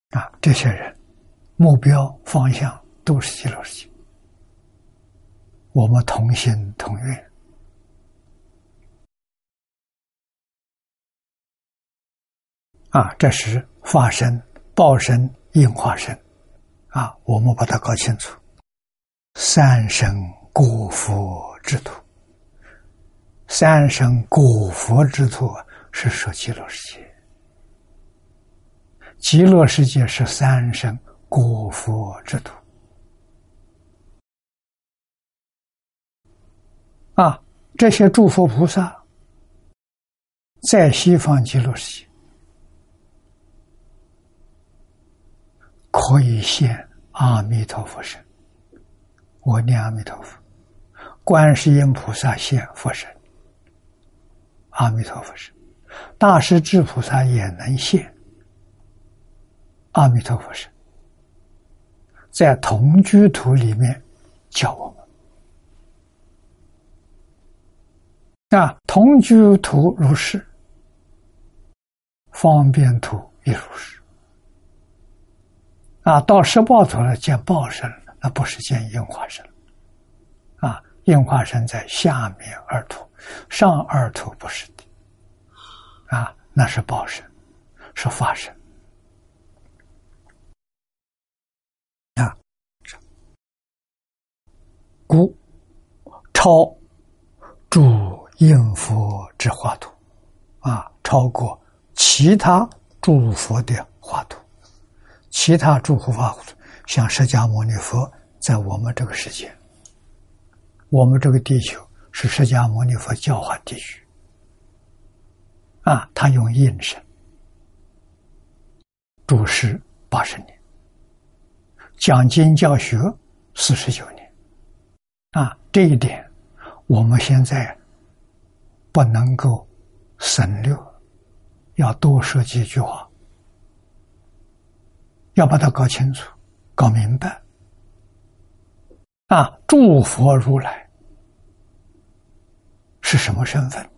啊，这些人目标方向都是极乐世界，我们同心同愿。啊，这是化身、报身、应化身，啊，我们把它搞清楚。三生古佛之土，三生古佛之土是说极乐世界，极乐世界是三生古佛之土。啊，这些诸佛菩萨在西方极乐世界。可以现阿弥陀佛身，我念阿弥陀佛；观世音菩萨现佛身，阿弥陀佛身；大势至菩萨也能现阿弥陀佛身，在同居图里面教我们。啊，同居图如是，方便图也如是。啊，到十报图了，见报身那不是见应化身啊，应化身在下面二图，上二图不是的。啊，那是报身，是法身。啊，故超诸应佛之画图，啊，超过其他诸佛的。其他诸佛法，像释迦牟尼佛，在我们这个世界，我们这个地球是释迦牟尼佛教化地区，啊，他用印身主持八十年，讲经教学四十九年，啊，这一点我们现在不能够省略，要多说几句话。要把它搞清楚、搞明白。啊，诸佛如来是什么身份？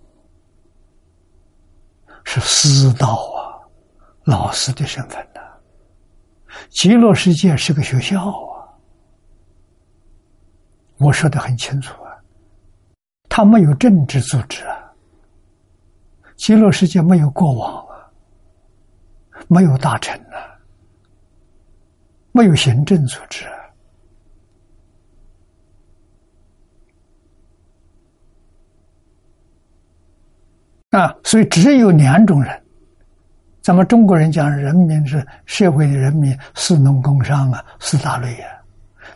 是师道啊，老师的身份呢？极乐世界是个学校啊，我说的很清楚啊，他没有政治组织啊，极乐世界没有国王啊，没有大臣呐，没有行政组织啊，所以只有两种人。咱们中国人讲，人民是社会的人民，四农工商啊，四大类啊，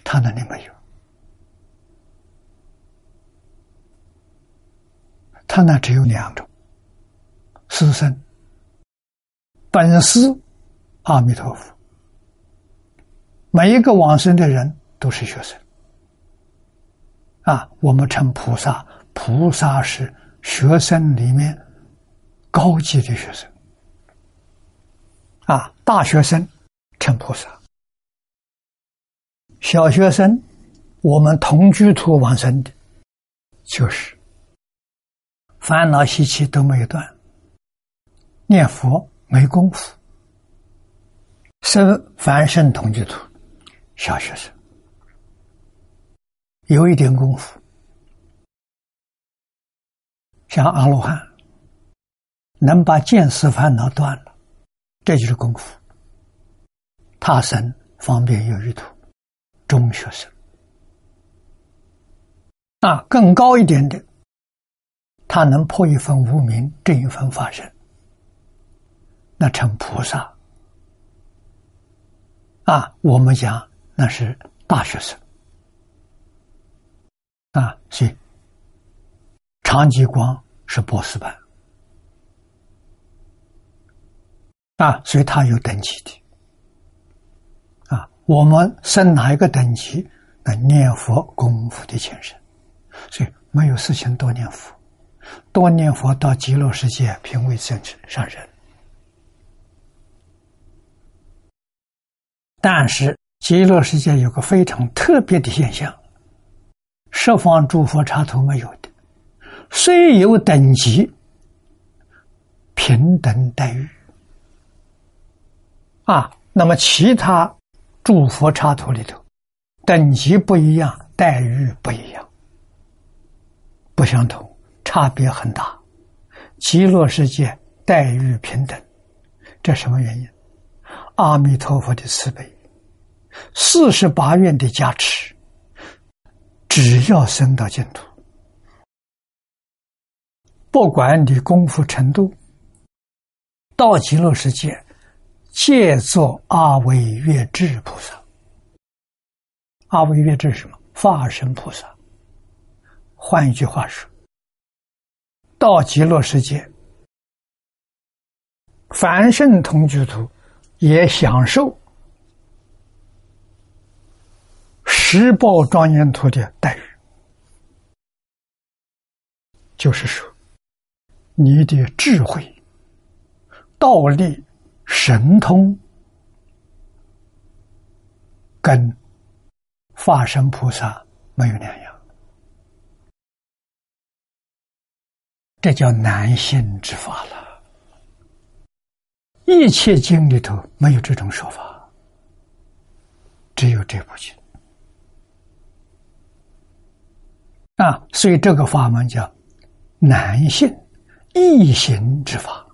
他那里没有，他那只有两种：师生、本师阿弥陀佛。每一个往生的人都是学生。啊，我们称菩萨，菩萨是学生里面高级的学生。啊，大学生称菩萨，小学生，我们同居土往生的，就是。烦恼习气都没有断，念佛没功夫，生凡圣同居土，小学生。有一点功夫，像阿罗汉，能把见识烦恼断了。这就是功夫。他生方便有余土，中学生。啊，更高一点的，他能破一分无名，正一分法身，那成菩萨。啊。我们讲那是大学生啊，所以长吉光是博士班。啊，所以他有等级的。啊，我们升哪一个等级，那念佛功夫的前身，所以没有事情多念佛，多念佛到极乐世界品位正上人。但是极乐世界有个非常特别的现象，十方诸佛刹土没有的，虽有等级，平等待遇。啊，那么其他诸佛刹土里头，等级不一样，待遇不一样，不相同，差别很大。极乐世界待遇平等，这什么原因？阿弥陀佛的慈悲，四十八愿的加持，只要升到净土，不管你功夫程度，到极乐世界。借作阿惟越智菩萨，阿惟越智是什么？化身菩萨。换一句话说，到极乐世界，凡圣同居土也享受十报庄严土的待遇，就是说，你的智慧、道力。神通跟化身菩萨没有两样，这叫难信之法了。一切经里头没有这种说法，只有这部经啊。所以这个法门叫难信易行之法。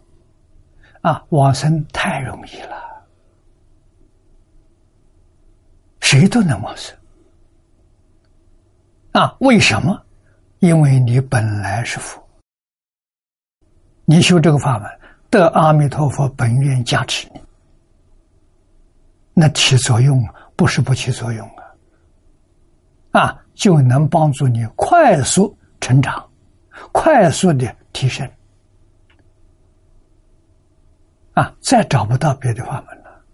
啊，往生太容易了，谁都能往生。啊，为什么？因为你本来是佛，你修这个法门，得阿弥陀佛本愿加持你，那起作用不是不起作用啊！啊，就能帮助你快速成长，快速的提升。啊，再找不到别的法门了。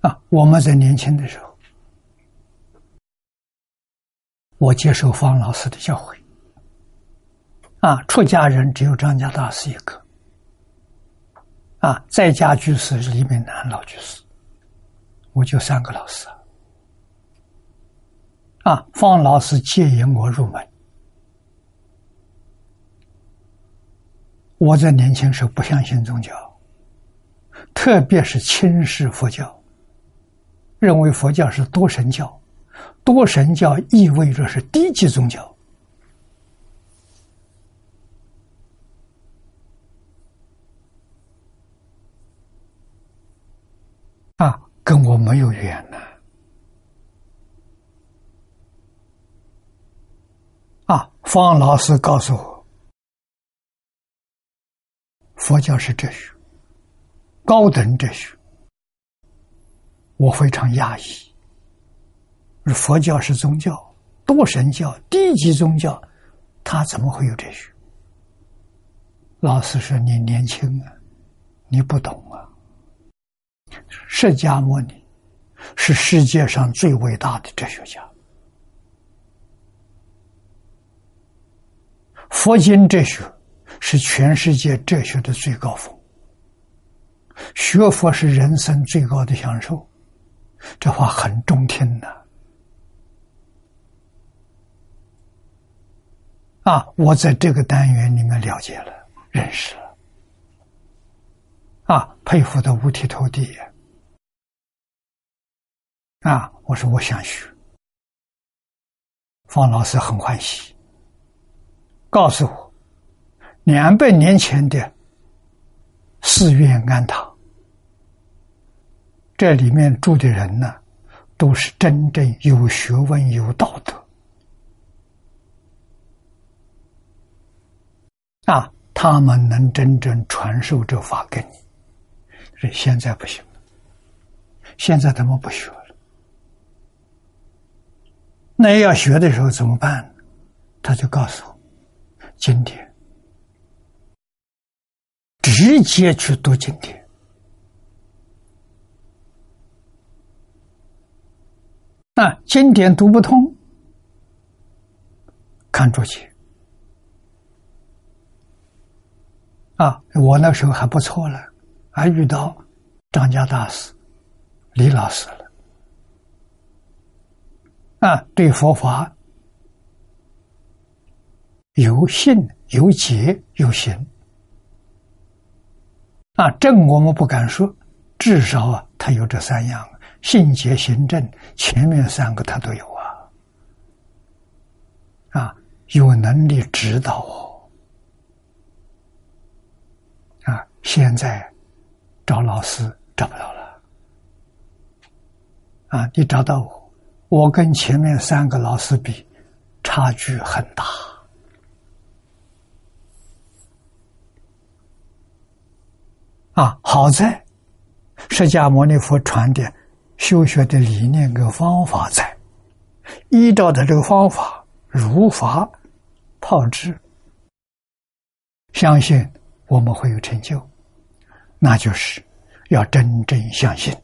啊，我们在年轻的时候，我接受方老师的教诲，啊，出家人只有张家大师一个。啊，在家居士李炳南老居士，我就三个老师啊。啊，方老师接引我入门。我在年轻时候不相信宗教，特别是轻视佛教，认为佛教是多神教，多神教意味着是低级宗教。啊，跟我没有缘呐！啊，方老师告诉我，佛教是哲学，高等哲学。我非常压抑，佛教是宗教，多神教，低级宗教，他怎么会有哲学？老师说：“你年轻啊，你不懂啊。”释迦牟尼是世界上最伟大的哲学家，佛经哲学是全世界哲学的最高峰，学佛是人生最高的享受，这话很中听的。啊，我在这个单元里面了解了，认识了。啊，佩服的五体投地！啊，我说我想学，方老师很欢喜，告诉我，两百年前的寺院庵堂，这里面住的人呢，都是真正有学问、有道德，啊，他们能真正传授这法给你。现在不行，现在他们不学了。那要学的时候怎么办？他就告诉我：经典，直接去读经典。那经典读不通，看注解。啊，我那时候还不错了。还遇到张家大师、李老师了啊！对佛法有信、有解、有行啊！正我们不敢说，至少啊，他有这三样：信、解、行、正。前面三个他都有啊！啊，有能力指导哦！啊，现在。找老师找不到了，啊！你找到我，我跟前面三个老师比，差距很大。啊，好在释迦牟尼佛传的修学的理念跟方法在，依照的这个方法如法炮制，相信我们会有成就。那就是要真正相信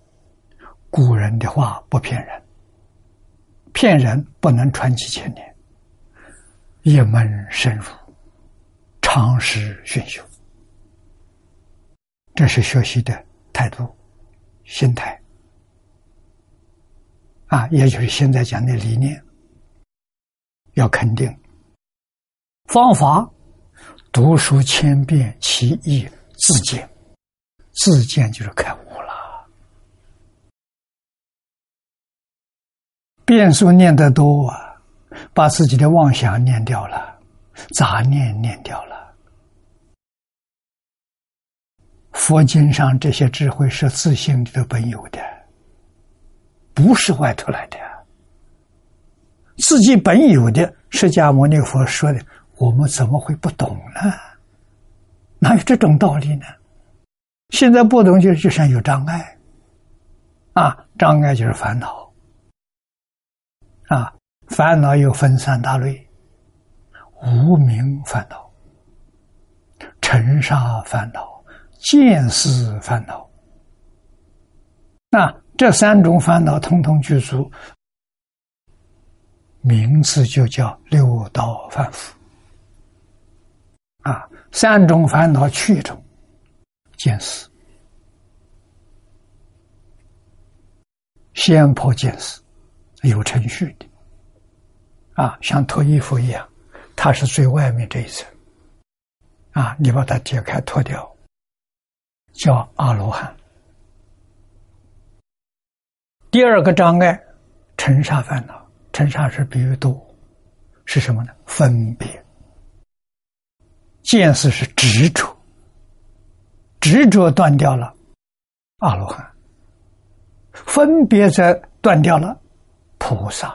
古人的话不骗人，骗人不能传几千年。一门深入，长时熏修，这是学习的态度、心态啊，也就是现在讲的理念，要肯定方法，读书千遍，其义自见。自见就是开悟了，变数念得多啊，把自己的妄想念掉了，杂念念掉了。佛经上这些智慧是自性里头本有的，不是外头来的，自己本有的。释迦牟尼佛说的，我们怎么会不懂呢？哪有这种道理呢？现在不懂，就就像有障碍，啊，障碍就是烦恼，啊，烦恼又分三大类：无名烦恼、尘沙烦恼、见思烦恼。那这三种烦恼通通具足，名字就叫六道凡夫。啊，三种烦恼去一种，见思，先破见思，有程序的，啊，像脱衣服一样，它是最外面这一层，啊，你把它解开脱掉，叫阿罗汉。第二个障碍，尘沙烦恼，尘沙是比喻多，是什么呢？分别。见识是执着，执着断掉了，阿罗汉；分别在断掉了，菩萨；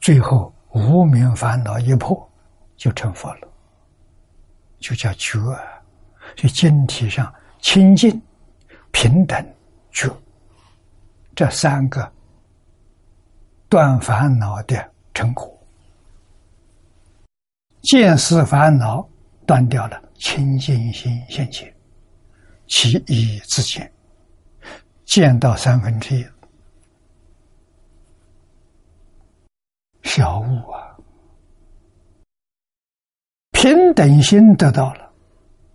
最后无名烦恼一破，就成佛了，就叫觉。就经体上清净、平等、觉，这三个断烦恼的成果，见思烦恼。断掉了清净心现前，其一自见，见到三分之一，小悟啊，平等心得到了，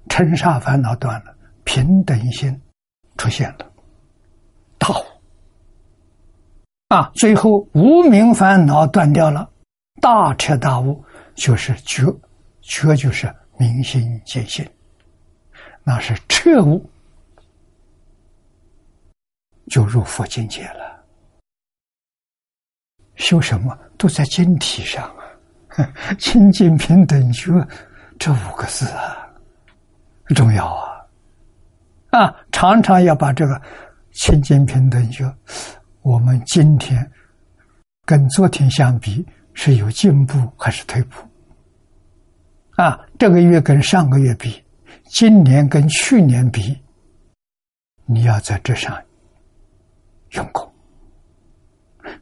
尘沙烦恼断了，平等心出现了，大悟啊，最后无名烦恼断掉了，大彻大悟就是觉，觉就是。明心见性，那是彻悟，就入佛境界了。修什么都在经体上啊，清净平等觉这五个字啊，重要啊！啊，常常要把这个清净平等觉，我们今天跟昨天相比，是有进步还是退步？啊，这个月跟上个月比，今年跟去年比，你要在这上用功，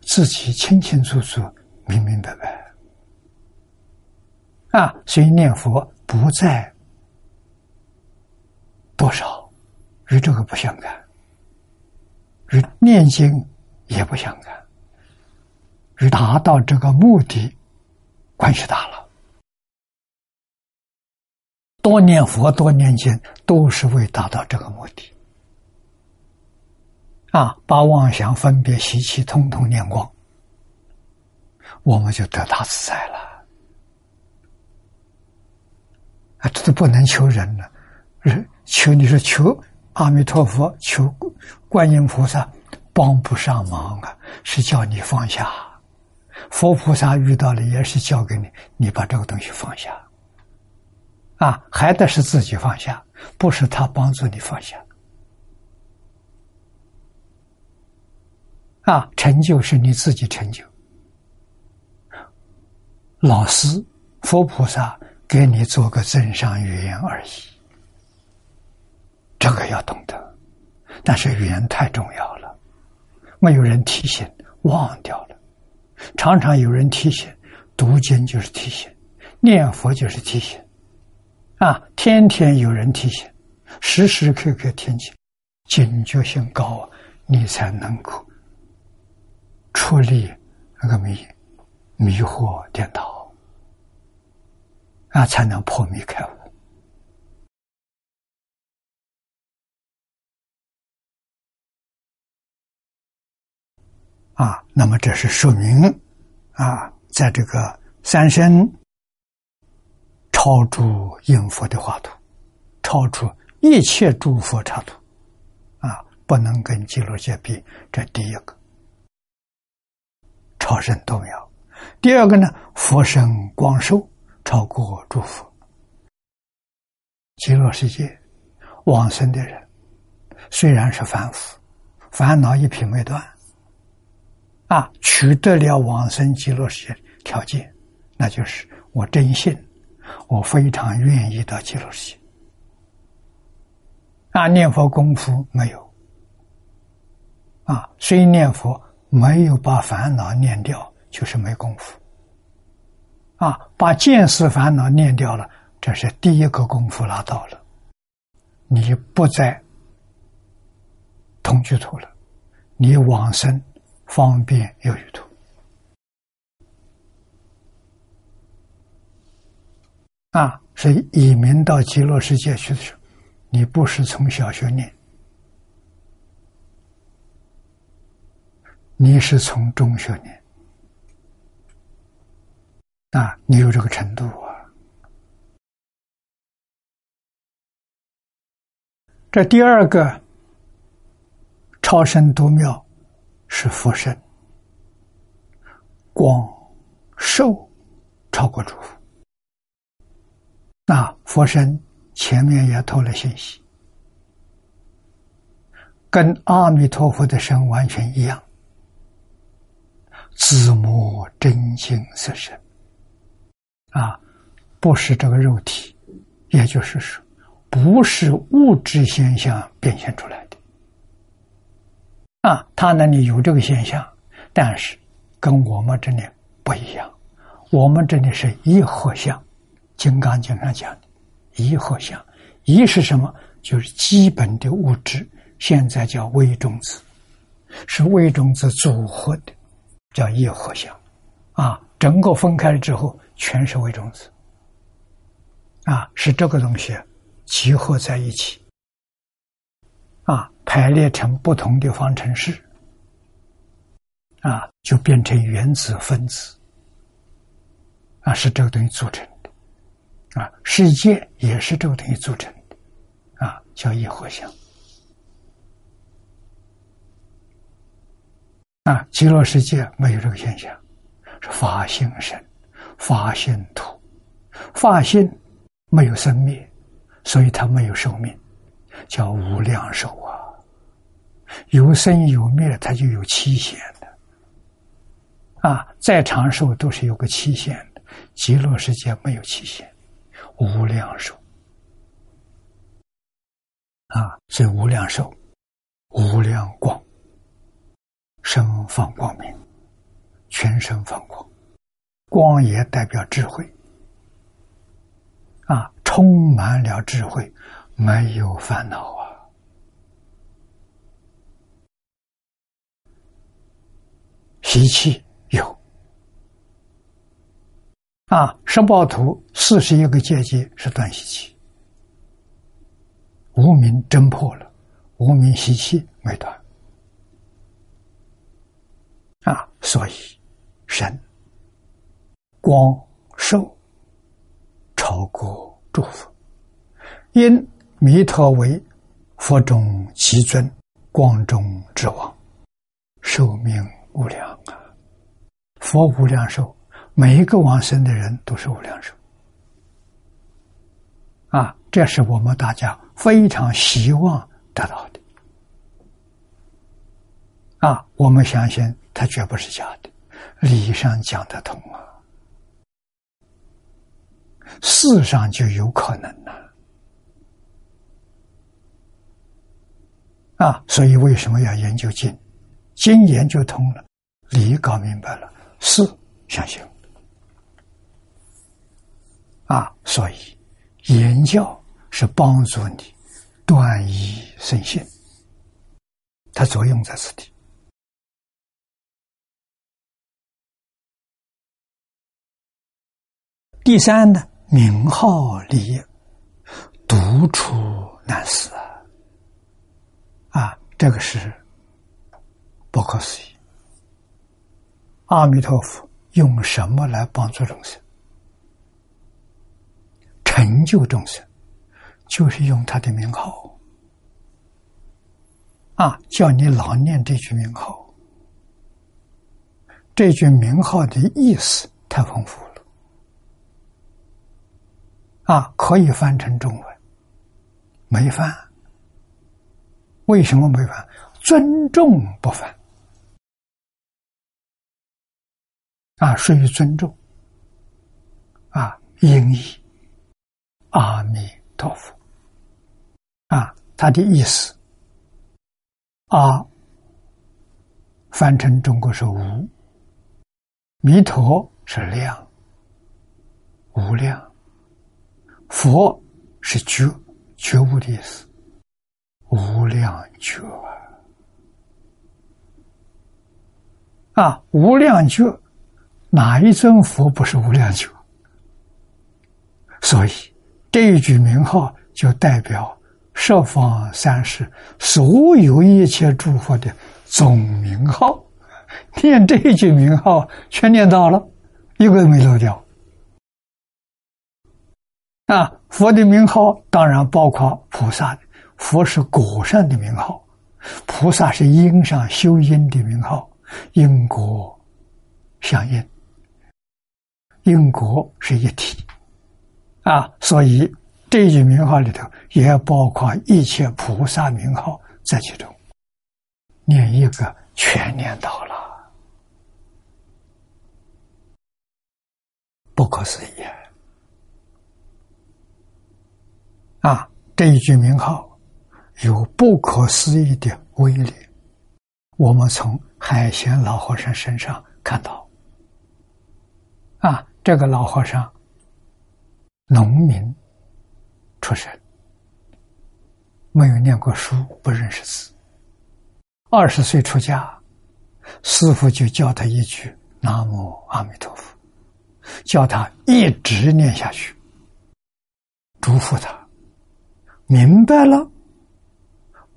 自己清清楚楚、明明白白。啊，所以念佛不在多少，与这个不相干；与念经也不相干，与达到这个目的关系大了。多念佛，多念经，都是为达到这个目的。啊，把妄想、分别、习气通通念光，我们就得大自在了。啊，这都不能求人了，人求你说求阿弥陀佛、求观音菩萨帮不上忙啊，是叫你放下。佛菩萨遇到了，也是教给你，你把这个东西放下。啊，还得是自己放下，不是他帮助你放下。啊，成就是你自己成就，老师、佛菩萨给你做个增上语言而已。这个要懂得，但是语言太重要了，没有人提醒，忘掉了。常常有人提醒，读经就是提醒，念佛就是提醒。啊，天天有人提醒，时时刻刻提醒，警觉性高啊，你才能够出离那个迷迷惑颠倒，啊，才能破迷开悟。啊，那么这是说明啊，在这个三生。超出应佛的画图，超出一切诸佛刹土，啊，不能跟极乐界比。这第一个，超生动摇。第二个呢，佛身光寿超过诸佛。极乐世界往生的人，虽然是凡夫，烦恼一品未断，啊，取得了往生极乐世界条件，那就是我真信。我非常愿意到极乐世界，啊，念佛功夫没有，啊，虽念佛没有把烦恼念掉，就是没功夫，啊，把见识烦恼念掉了，这是第一个功夫拿到了，你不再同居土了，你往生方便有余土。啊，所以移民到极乐世界去的时候，你不是从小学念，你是从中学念。啊，你有这个程度啊！这第二个超生多妙是佛身，光寿超过诸佛。啊佛身前面也透了信息，跟阿弥陀佛的身完全一样，自摸真心色身。啊，不是这个肉体，也就是说，不是物质现象变现出来的。啊，他那里有这个现象，但是跟我们这里不一样。我们这里是一合相，《金刚经》上讲的“一合相”，一是什么？就是基本的物质，现在叫微中子，是微中子组合的，叫一合相。啊，整个分开了之后。全是微中子，啊，是这个东西集合在一起，啊，排列成不同的方程式，啊，就变成原子分子，啊，是这个东西组成，啊，世界也是这个东西组成的，啊，叫一合相，啊，极乐世界没有这个现象，是法性身。法性土，法性没有生灭，所以它没有寿命，叫无量寿啊。有生有灭，它就有期限的。啊，再长寿都是有个期限的。极乐世界没有期限，无量寿。啊，所以无量寿，无量光，身放光明，全身放光。光也代表智慧，啊，充满了智慧，没有烦恼啊。习气有，啊，十报图四十一个阶级是断习气，无名真破了，无名习气没断，啊，所以神。光寿超过诸佛，因弥陀为佛中极尊，光中之王，寿命无量啊！佛无量寿，每一个往生的人都是无量寿啊！这是我们大家非常希望得到的啊！我们相信它绝不是假的，理上讲得通啊！事上就有可能了啊！所以为什么要研究经？经研究通了，理搞明白了，事相信啊！所以言教是帮助你断疑生信，它作用在此地。第三呢？名号立业，独处难思啊！啊，这个是不可思议。阿弥陀佛用什么来帮助众生、成就众生？就是用他的名号啊！叫你老念这句名号，这句名号的意思太丰富了。啊，可以翻成中文，没翻。为什么没翻？尊重不翻。啊，属于尊重。啊，音译阿弥陀佛。啊，他的意思，阿翻成中国是无，弥陀是量，无量。佛是觉，觉悟的意思，无量觉啊！啊，无量觉，哪一尊佛不是无量觉？所以这一句名号就代表十方三世所有一切诸佛的总名号。念这一句名号，全念到了，一个没漏掉。啊，佛的名号当然包括菩萨的，佛是果上的名号，菩萨是因上修因的名号，因果相应，因果是一体。啊，所以这一句名号里头也包括一切菩萨名号在其中，念一个全念到了。不可思议啊！这一句名号有不可思议的威力，我们从海贤老和尚身上看到。啊，这个老和尚，农民出身，没有念过书，不认识字。二十岁出家，师傅就教他一句“南无阿弥陀佛”。叫他一直念下去，嘱咐他明白了，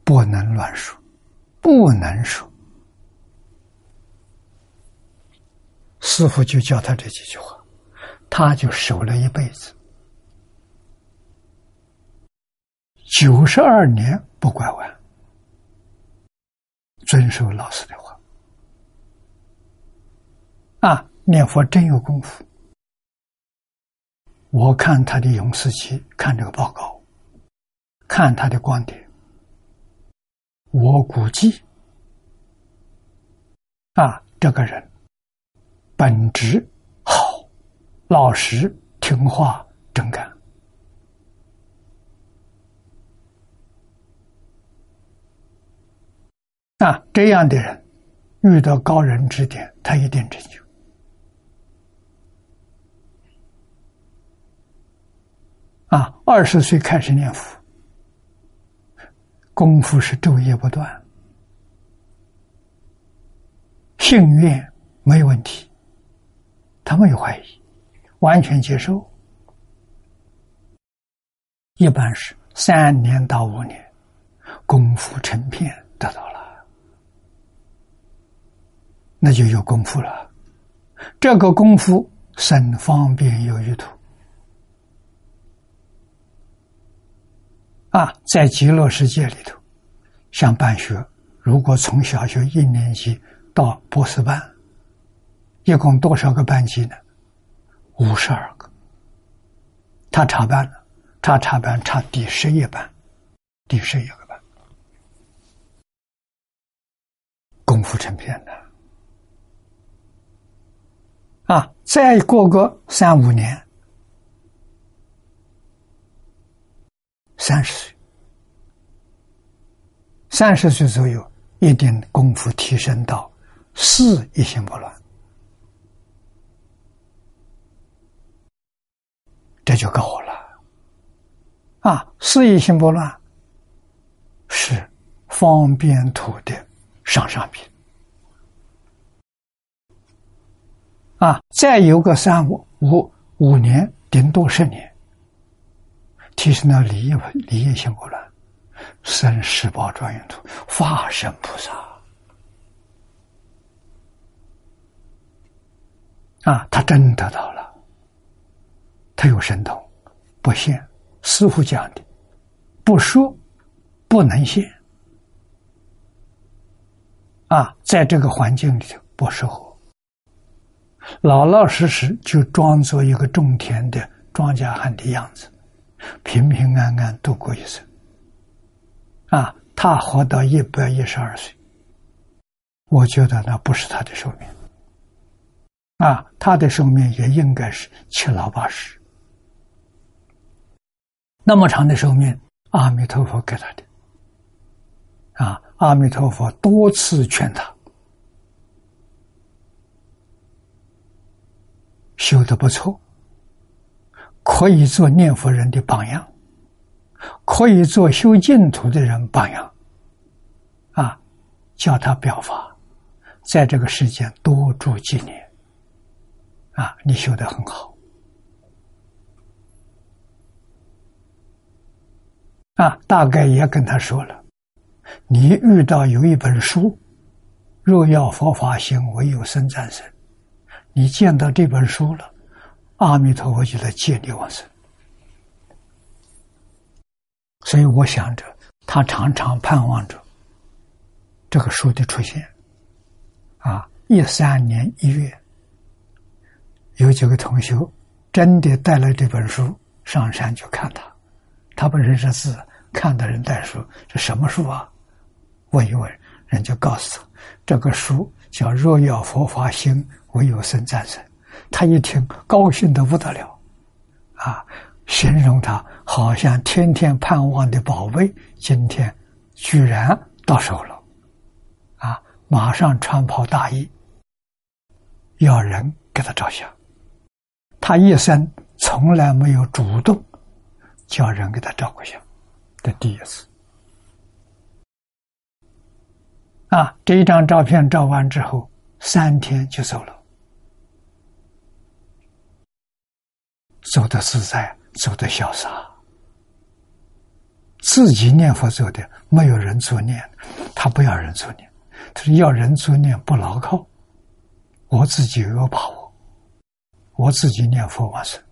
不能乱说，不能说。师傅就教他这几句话，他就守了一辈子，九十二年不拐弯，遵守老师的话。啊，念佛真有功夫。我看他的永世期，看这个报告，看他的观点，我估计啊，这个人本质好，老实听话，真干啊，这样的人遇到高人指点，他一定成就。啊，二十岁开始念佛，功夫是昼夜不断，信愿没有问题，他没有怀疑，完全接受。一般是三年到五年，功夫成片得到了，那就有功夫了。这个功夫甚方便有余土。啊，在极乐世界里头，像办学，如果从小学一年级到博士班，一共多少个班级呢？五十二个。他插班了，他插班插第十一班，第十一个班，功夫成片的。啊，再过个三五年。三十岁，三十岁左右，一定功夫提升到四一心不乱，这就够了。啊，四一心不乱是方便土的上上品。啊，再有个三五五五年，顶多十年。提升到理业理业性不乱，生十宝庄严土，化身菩萨啊！他真得到了，他有神通，不现。师傅讲的，不说不能现啊！在这个环境里头不适合，老老实实就装作一个种田的庄稼汉的样子。平平安安度过一生，啊，他活到一百一十二岁，我觉得那不是他的寿命，啊，他的寿命也应该是七老八十，那么长的寿命，阿弥陀佛给他的，啊，阿弥陀佛多次劝他，修的不错。可以做念佛人的榜样，可以做修净土的人榜样，啊，叫他表法，在这个世间多住几年，啊，你修的很好，啊，大概也跟他说了：“你遇到有一本书，若要佛法行，唯有生战胜。你见到这本书了，阿弥陀佛就来接你往生。”所以我想着，他常常盼望着这个书的出现。啊，一三年一月，有几个同学真的带了这本书上山去看他。他不认识字，看的人带书，这什么书啊？问一问，人家告诉他，这个书叫《若要佛法兴，唯有生战胜》。他一听，高兴的不得了，啊，形容他好像天天盼望的宝贝，今天居然到手了，啊，马上穿袍大衣，要人给他照相。他一生从来没有主动。叫人给他照过相，这第一次。啊，这一张照片照完之后，三天就走了，走的自在，走的潇洒，自己念佛走的，没有人做念，他不要人做念，他说要人做念不牢靠，我自己有把握，我自己念佛完成。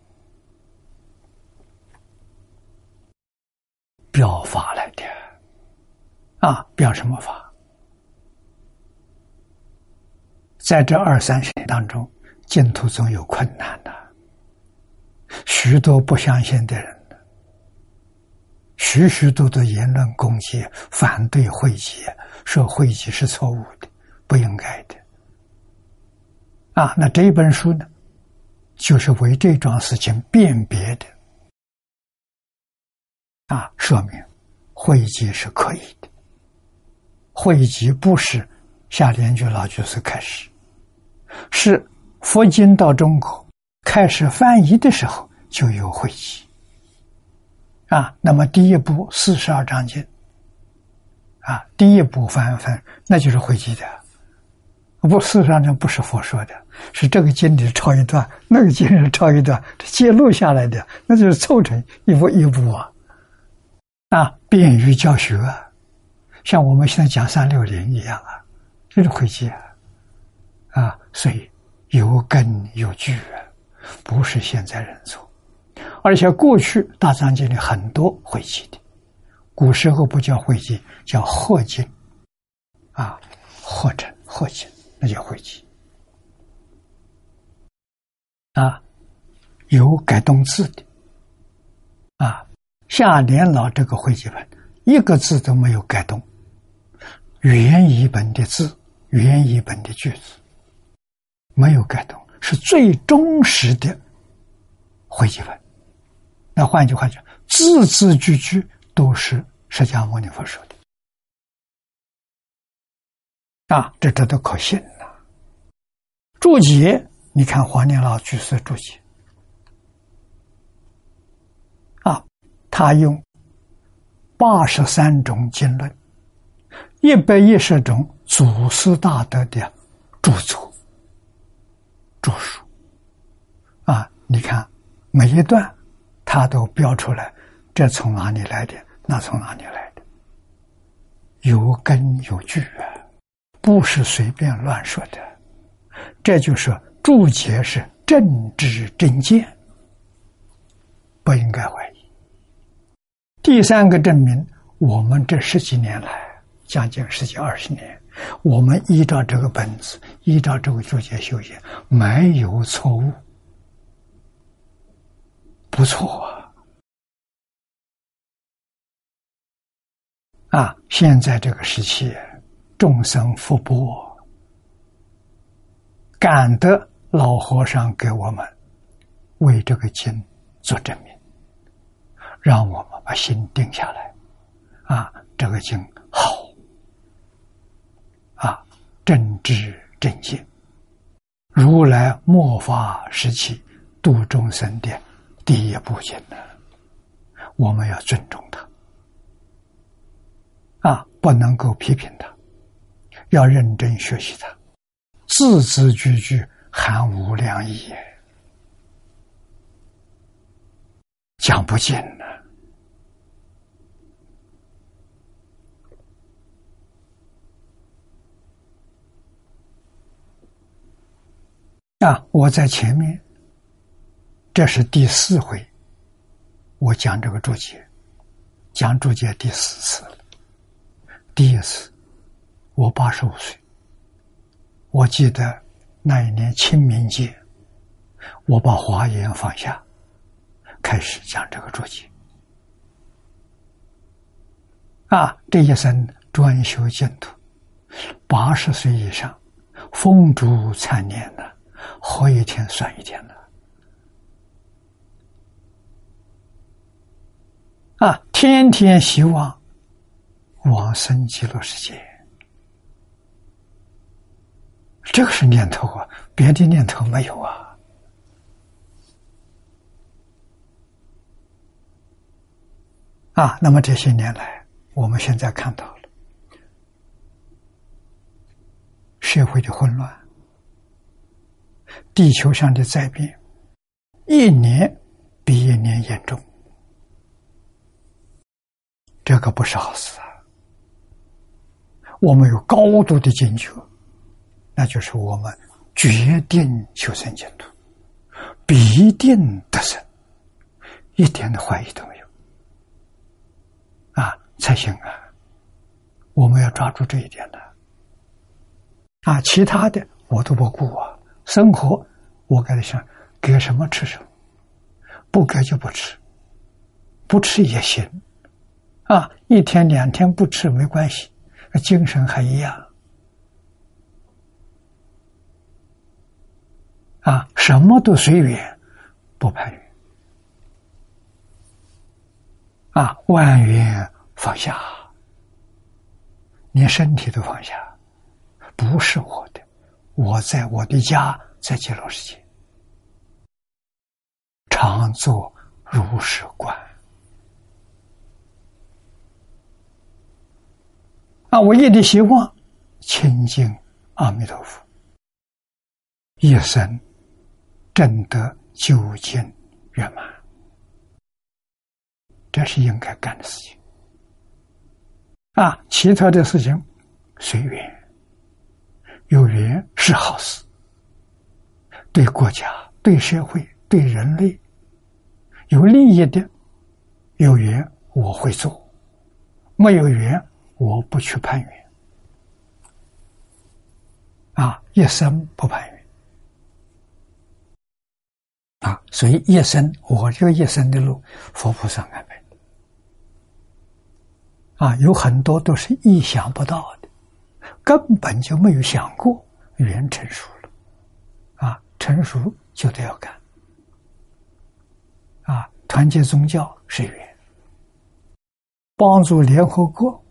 表法来的，啊，表什么法？在这二三十年当中，净土中有困难的，许多不相信的人，许许多多言论攻击、反对会集，说会集是错误的、不应该的。啊，那这本书呢，就是为这桩事情辨别的。啊，说明汇集是可以的。汇集不是夏莲居老居士开始，是佛经到中国开始翻译的时候就有汇集。啊，那么第一部四十二章经，啊，第一部翻翻那就是汇集的。不，四十二章不是佛说的，是这个经里抄一段，那个经里抄一段，记录下来的，那就是凑成一部一部啊。啊，便于教学，像我们现在讲三六零一样啊，这是会记啊，啊，所以有根有据啊，不是现在人做，而且过去大藏经里很多会记的，古时候不叫会记，叫合经，啊，合成合经，那叫会记，啊，有改动字的，啊。夏年老这个会集本，一个字都没有改动，原译本的字，原译本的句子没有改动，是最忠实的会集文。那换句话讲，字字句句都是释迦牟尼佛说的啊，这这都可信呐。注解，你看黄念老居士注解啊。他用八十三种经论，一百一十种祖师大德的著作、著述，啊，你看每一段他都标出来，这从哪里来的？那从哪里来的？有根有据啊，不是随便乱说的。这就是注解是正知正见，不应该怀疑。第三个证明，我们这十几年来，将近十几二十年，我们依照这个本子，依照这个注解修行，没有错误，不错啊！啊，现在这个时期，众生福薄，感得老和尚给我们为这个经做证明。让我们把心定下来，啊，这个经好，正知正见，如来末法时期度众生的第一部经呢，我们要尊重他，啊，不能够批评他，要认真学习他，字字句句含无量意，讲不尽呢。啊，我在前面，这是第四回，我讲这个注解，讲注解第四次。第一次，我八十五岁，我记得那一年清明节，我把华严放下，开始讲这个注解。啊，这一生专修净土，八十岁以上，风烛残年了，活一天算一天了。啊，天天希望往生极乐世界，这个是念头啊，别的念头没有啊。啊，那么这些年来。我们现在看到了社会的混乱，地球上的灾变，一年比一年严重，这个不是好事啊！我们有高度的警觉，那就是我们决定求生净土，必定得生，一点的怀疑都没有啊！才行啊！我们要抓住这一点的啊，其他的我都不顾啊。生活我给他想给什么吃什么，不给就不吃，不吃也行啊。一天两天不吃没关系，精神还一样啊。什么都随缘，不攀缘啊，万缘。放下，连身体都放下，不是我的，我在我的家，在极乐世界，常做如是观。啊，唯一的希望，亲近阿弥陀佛，一生正得究竟圆满，这是应该干的事情。啊，其他的事情随缘，有缘是好事，对国家、对社会、对人类有利益的，有缘我会做；没有缘，我不去攀缘。啊，一生不攀缘。啊，所以一生，我这一生的路，佛菩萨安排。啊，有很多都是意想不到的，根本就没有想过，缘成熟了，啊，成熟就得要干，啊，团结宗教是缘，帮助联合国。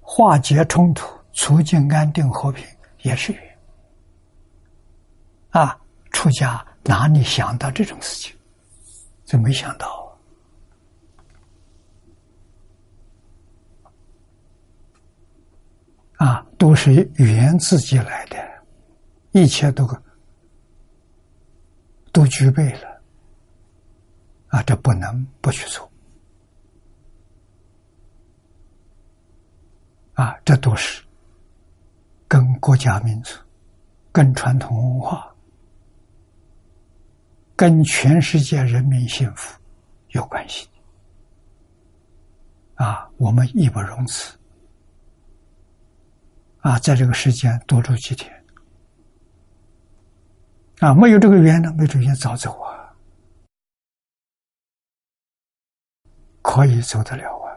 化解冲突、促进安定和平也是缘，啊，出家哪里想到这种事情，就没想到。啊，都是语言自己来的，一切都都具备了，啊，这不能不去做，啊，这都是跟国家民族、跟传统文化、跟全世界人民幸福有关系，啊，我们义不容辞。啊，在这个时间多住几天，啊，没有这个缘呢，没这个缘早走啊，可以走得了啊。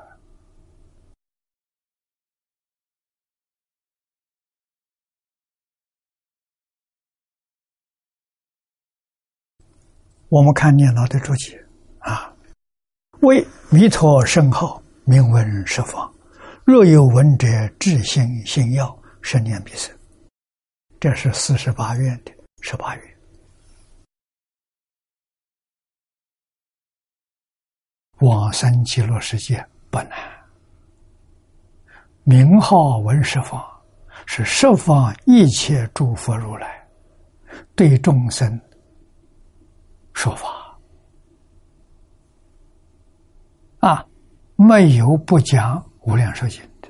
我们看念老的注解啊，为弥陀圣号，名闻十方。若有闻者，至心信要，十念必生。这是四十八愿的十八愿。往生极乐世界不难。名号闻十方，是十方一切诸佛如来对众生说法啊，没有不讲。无量寿经。的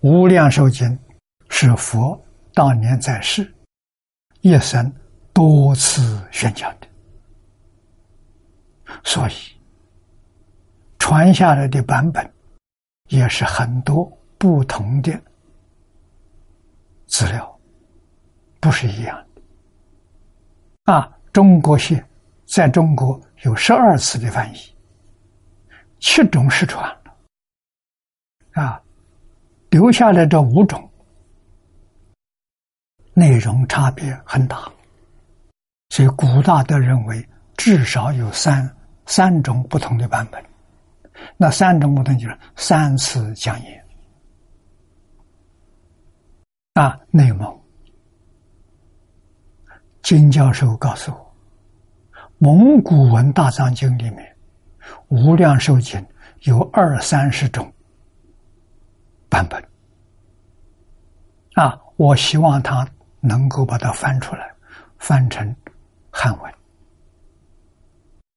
无量寿经是佛当年在世一生多次宣讲的，所以传下来的版本也是很多不同的资料，不是一样的。啊，中国系在中国有十二次的翻译，七种失传了，啊。留下来这五种内容差别很大，所以古大德认为至少有三三种不同的版本。那三种不同就是三次讲演啊。内蒙金教授告诉我，《蒙古文大藏经》里面无量寿经有二三十种。版本啊，我希望他能够把它翻出来，翻成汉文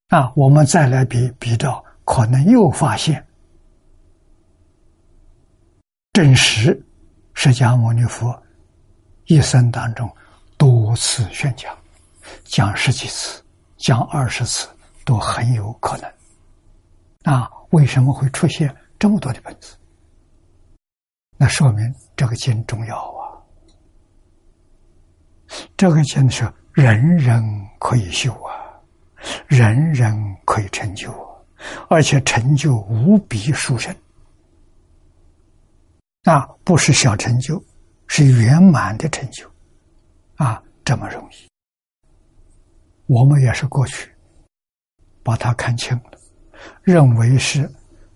啊，我们再来比比照，可能又发现真实释迦牟尼佛一生当中多次宣讲，讲十几次，讲二十次都很有可能啊。为什么会出现这么多的本子？那说明这个经重要啊！这个经是人人可以修啊，人人可以成就啊，而且成就无比殊胜，那不是小成就，是圆满的成就啊！这么容易，我们也是过去把它看清了，认为是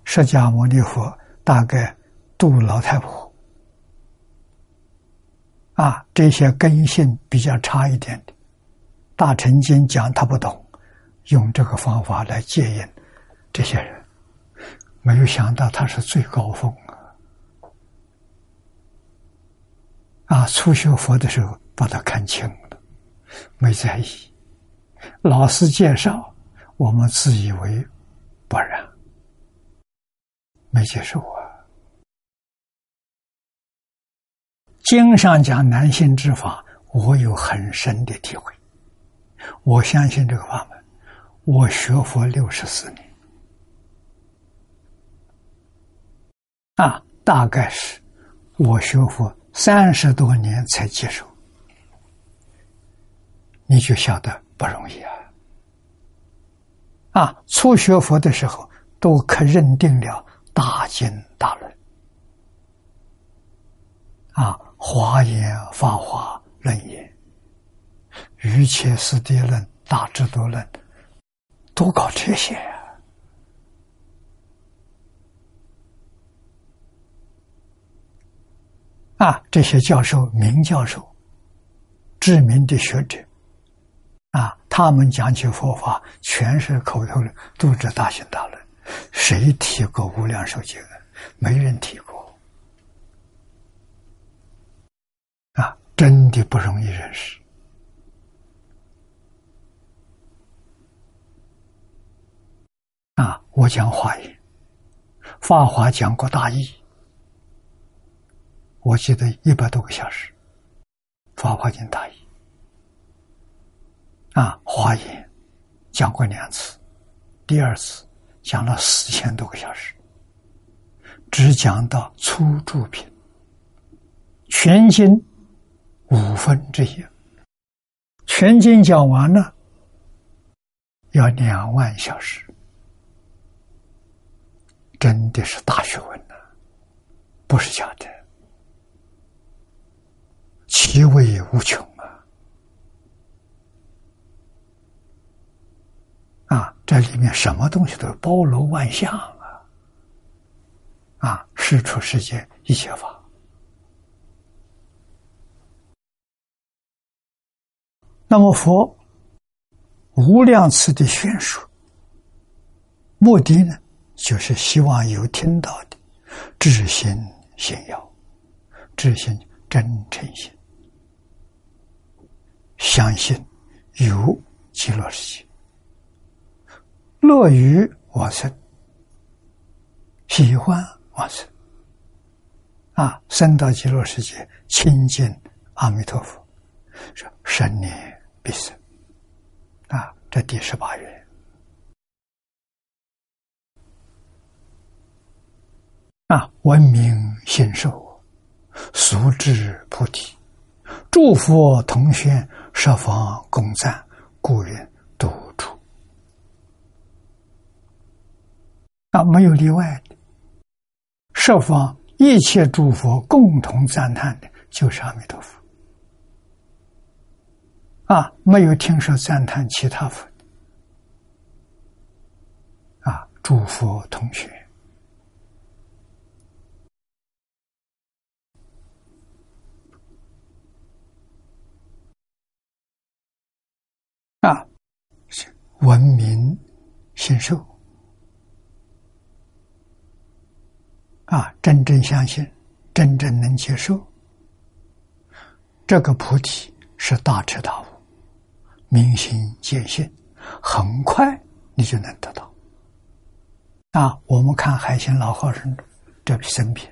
释迦牟尼佛大概。度老太婆啊，这些根性比较差一点的，大乘经讲他不懂，用这个方法来戒引这些人，没有想到他是最高峰啊！啊，初学佛的时候把他看清了，没在意，老师介绍，我们自以为不然，没接受啊。经上讲男性之法，我有很深的体会。我相信这个法门，我学佛六十四年，啊，大概是我学佛三十多年才接受，你就晓得不容易啊！啊，初学佛的时候都可认定了大经大论，啊。华严、法华、论言、瑜伽师地论、大智度论，都搞这些！啊，这些教授、名教授、知名的学者，啊，他们讲起佛法，全是口头的，都是大行大论。谁提过无量寿经？没人提过。啊真的不容易认识啊！我讲华严，法华讲过大义，我记得一百多个小时，法华经大义啊，华严讲过两次，第二次讲了四千多个小时，只讲到初住品，全经。五分之一，全经讲完了，要两万小时，真的是大学问呐，不是假的，其味无穷啊！这里面什么东西都包罗万象啊！啊，世出世间一切法。那么佛无量次的宣说，目的呢，就是希望有听到的知心信要，知心真诚心，相信有极乐世界，乐于往生，喜欢往生，啊，升到极乐世界，亲近阿弥陀佛，说生年必生。啊，这第十八愿。啊，闻名信受，俗至菩提，诸佛同宣，十方共赞，故愿独处。啊，没有例外的，十方。一切诸佛共同赞叹的，就是阿弥陀佛。啊，没有听说赞叹其他佛的。啊，诸佛同学。啊，是文明信受。啊，真正相信，真正能接受，这个菩提是大彻大悟，明心见性，很快你就能得到。啊，我们看海鲜老和尚这批生平，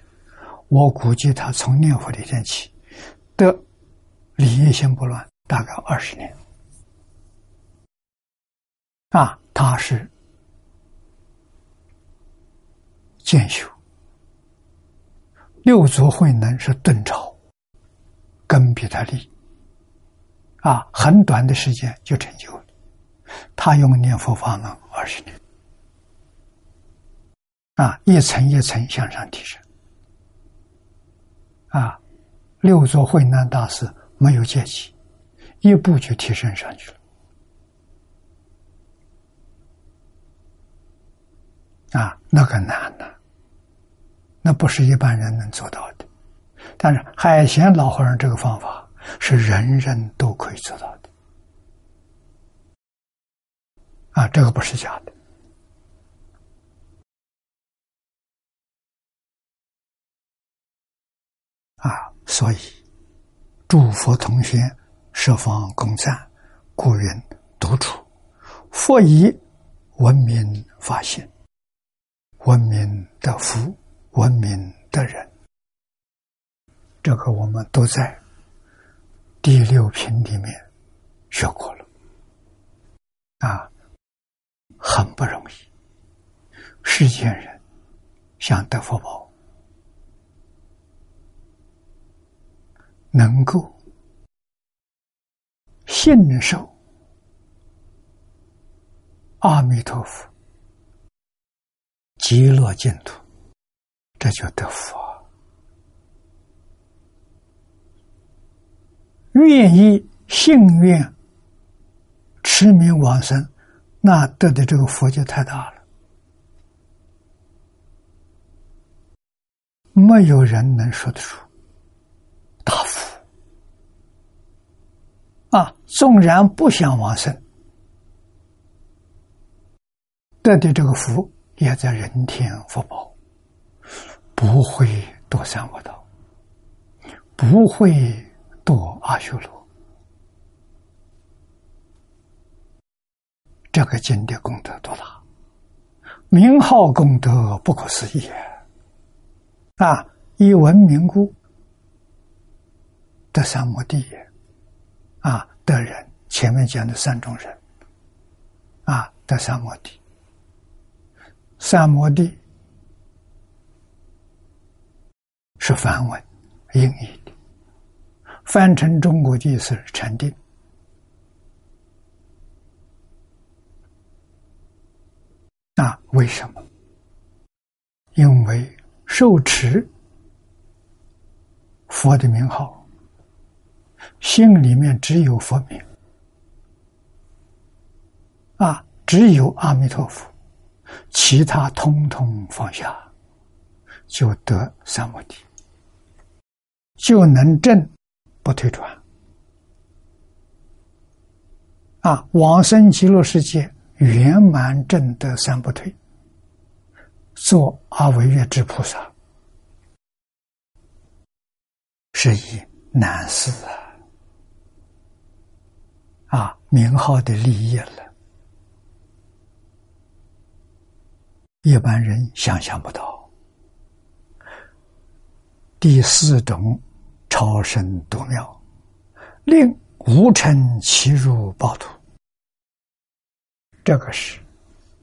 我估计他从念佛那天起，得理业心不乱，大概二十年。啊，他是渐修。六祖慧能是顿超，根比他利，啊，很短的时间就成就了。他用念佛法门二十年，啊，一层一层向上提升，啊，六祖慧能大师没有阶级，一步就提升上去了，啊，那个难呢。那不是一般人能做到的，但是海贤老和尚这个方法是人人都可以做到的，啊，这个不是假的，啊，所以诸佛同宣，十方共赞，故云独处，佛以文明发现，文明的福。文明的人，这个我们都在第六品里面学过了，啊，很不容易。世间人想得福报，能够信受阿弥陀佛极乐净土。这就得福，愿意信愿持名往生，那得的这个福就太大了，没有人能说得出大福啊！纵然不想往生，得的这个福也在人天福报。不会堕三恶道，不会堕阿修罗。这个经的功德多大？名号功德不可思议啊！一闻名故得三摩地也啊！得人前面讲的三种人啊，得三摩地，三摩地。是梵文，音译的，翻成中国的意思是禅定。那为什么？因为受持佛的名号，心里面只有佛名，啊，只有阿弥陀佛，其他通通放下，就得三摩地。就能证不退转啊！往生极乐世界圆满证得三不退，做阿惟越之菩萨是以难事啊！啊，名号的利益了，一般人想象不到。第四种超生度妙，令无尘其入暴土。这个是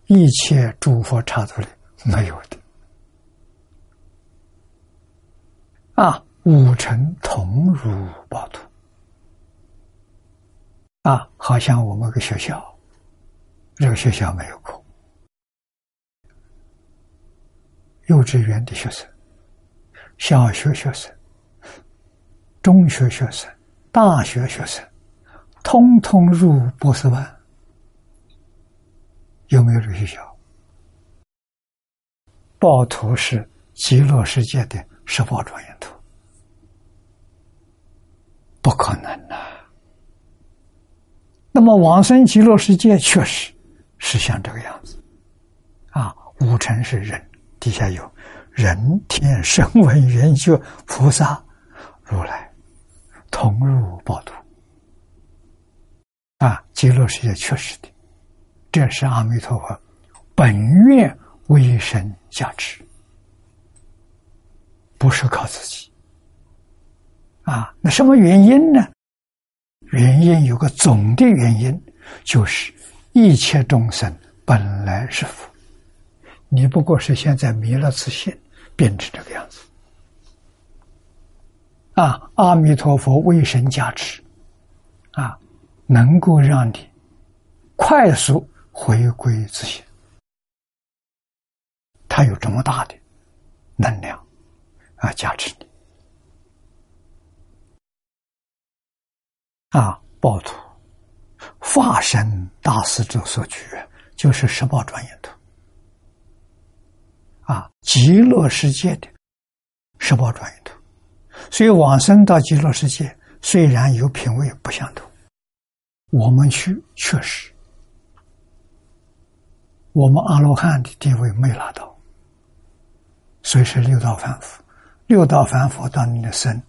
一切诸佛刹土里没有的啊！五尘同入暴土啊，好像我们个学校，这个学校没有空。幼稚园的学生、小学学生、中学学生、大学学生，通通入博士班。有没有这个学校？报图是极乐世界的十八庄严图，不可能呐。那么往生极乐世界确实是像这个样子啊。五尘是人，底下有人天声闻缘觉菩萨如来同入宝图啊。极乐世界确实的。这是阿弥陀佛本愿为生加持，不是靠自己啊。那什么原因呢？原因有个总的原因，就是一切众生本来是佛，你不过是现在迷了自信，变成这个样子啊。阿弥陀佛为神加持啊，能够让你快速。回归自信，他有这么大的能量啊，加持你啊！暴徒化身大师者所举，就是十宝庄严图啊，极乐世界的十宝庄严图。所以往生到极乐世界，虽然有品位不相同，我们去确实。我们阿罗汉的地位没拿到，所以是六道凡夫。六道凡夫到你的身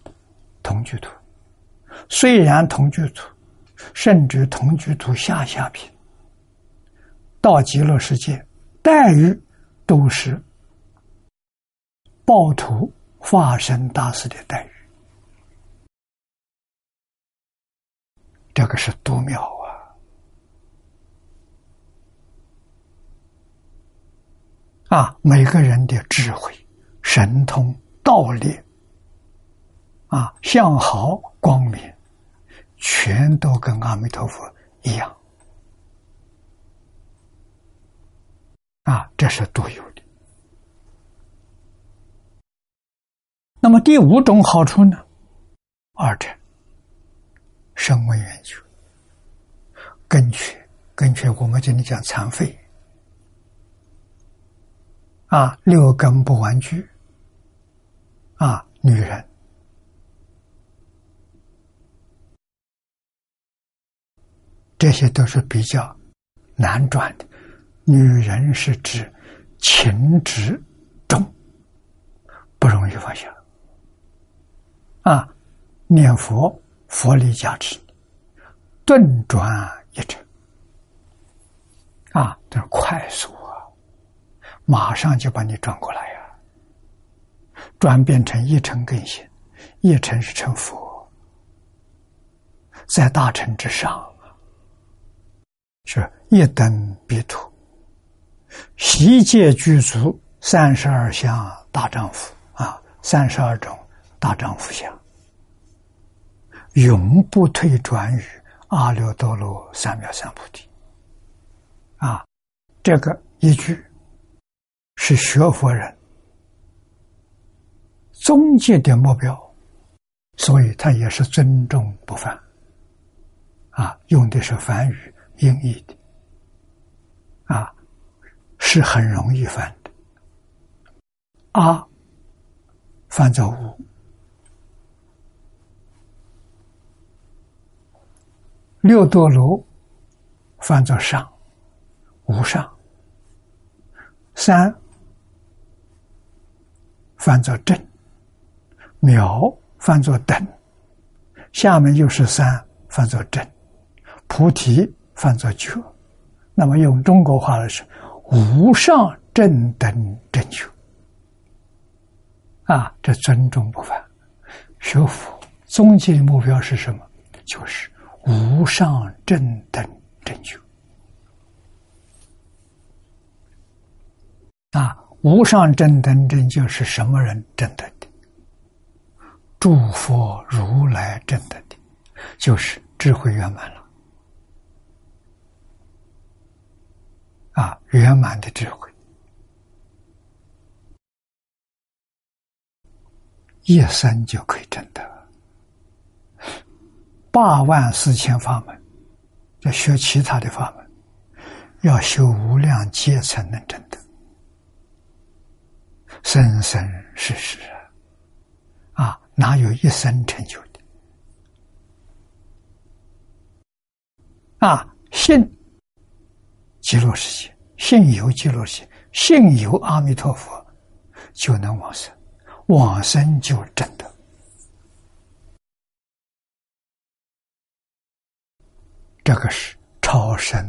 同居土，虽然同居土，甚至同居土下下品，到极乐世界待遇都是暴徒化身大师的待遇，这个是多妙啊！啊，每个人的智慧、神通、道力，啊，相好、光明，全都跟阿弥陀佛一样。啊，这是独有的。那么第五种好处呢？二者，声闻缘觉，根据，根据，我们这里讲残废。啊，六根不完具。啊，女人，这些都是比较难转的。女人是指情执重，不容易放下。啊，念佛佛力加持，顿转一成。啊，这快速啊。马上就把你转过来呀，转变成一成根性，一成是成佛，在大乘之上，是一等彼土，悉界具足三十二相大丈夫啊，三十二种大丈夫相，永不退转于阿耨多罗三藐三菩提，啊，这个一句。是学佛人终极的目标，所以他也是尊重不犯，啊，用的是梵语音译的，啊，是很容易翻的。啊，翻作无，六多罗翻作上，无上，三。翻作正，秒翻作等，下面又是三翻作正，菩提翻作觉，那么用中国话来说，无上正等正觉，啊，这尊重不凡。学佛终极的目标是什么？就是无上正等正觉。啊，无上正等正就是什么人证得的？诸佛如来证得的，就是智慧圆满了。啊，圆满的智慧，一生就可以证得。八万四千法门，要学其他的法门，要修无量劫才能证得。生生世世啊，啊，哪有一生成就的？啊，信极乐世界，信有极乐世界，信有阿弥陀佛，就能往生，往生就真的。这个是超生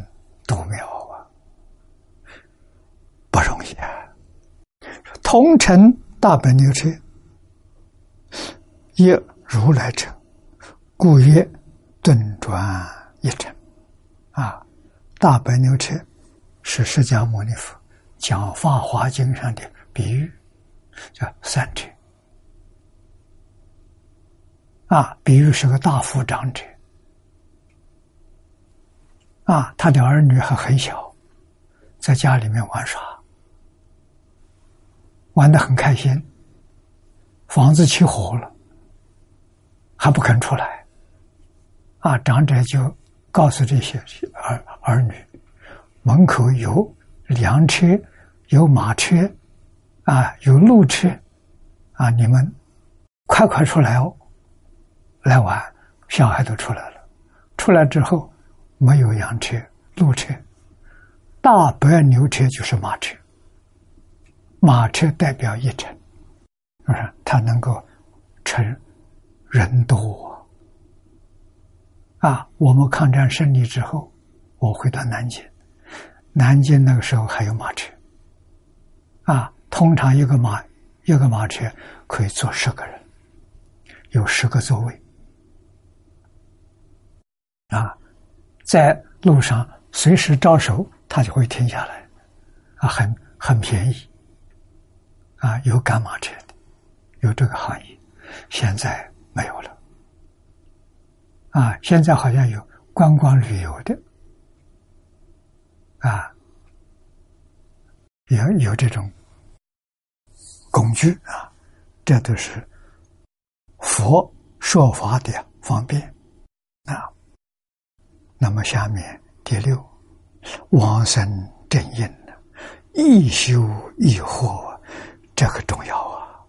度秒啊，不容易啊。同城大本牛车，一如来者，故曰顿转一乘。啊，大白牛车是释迦牟尼佛讲《法华经》上的比喻，叫三车。啊，比喻是个大富长者，啊，他的儿女还很小，在家里面玩耍。玩的很开心，房子起火了，还不肯出来，啊！长者就告诉这些儿儿女，门口有粮车，有马车，啊，有路车，啊，你们快快出来哦，来玩！小孩都出来了，出来之后没有羊车、路车，大白牛车就是马车。马车代表一城，是不是？它能够乘人多啊！我们抗战胜利之后，我回到南京，南京那个时候还有马车啊。通常一个马一个马车可以坐十个人，有十个座位啊。在路上随时招手，他就会停下来啊，很很便宜。啊，有赶马车的，有这个行业，现在没有了。啊，现在好像有观光旅游的，啊，也有这种工具啊，这都是佛说法的方便啊。那么下面第六，往生正因易修易获。这个重要啊！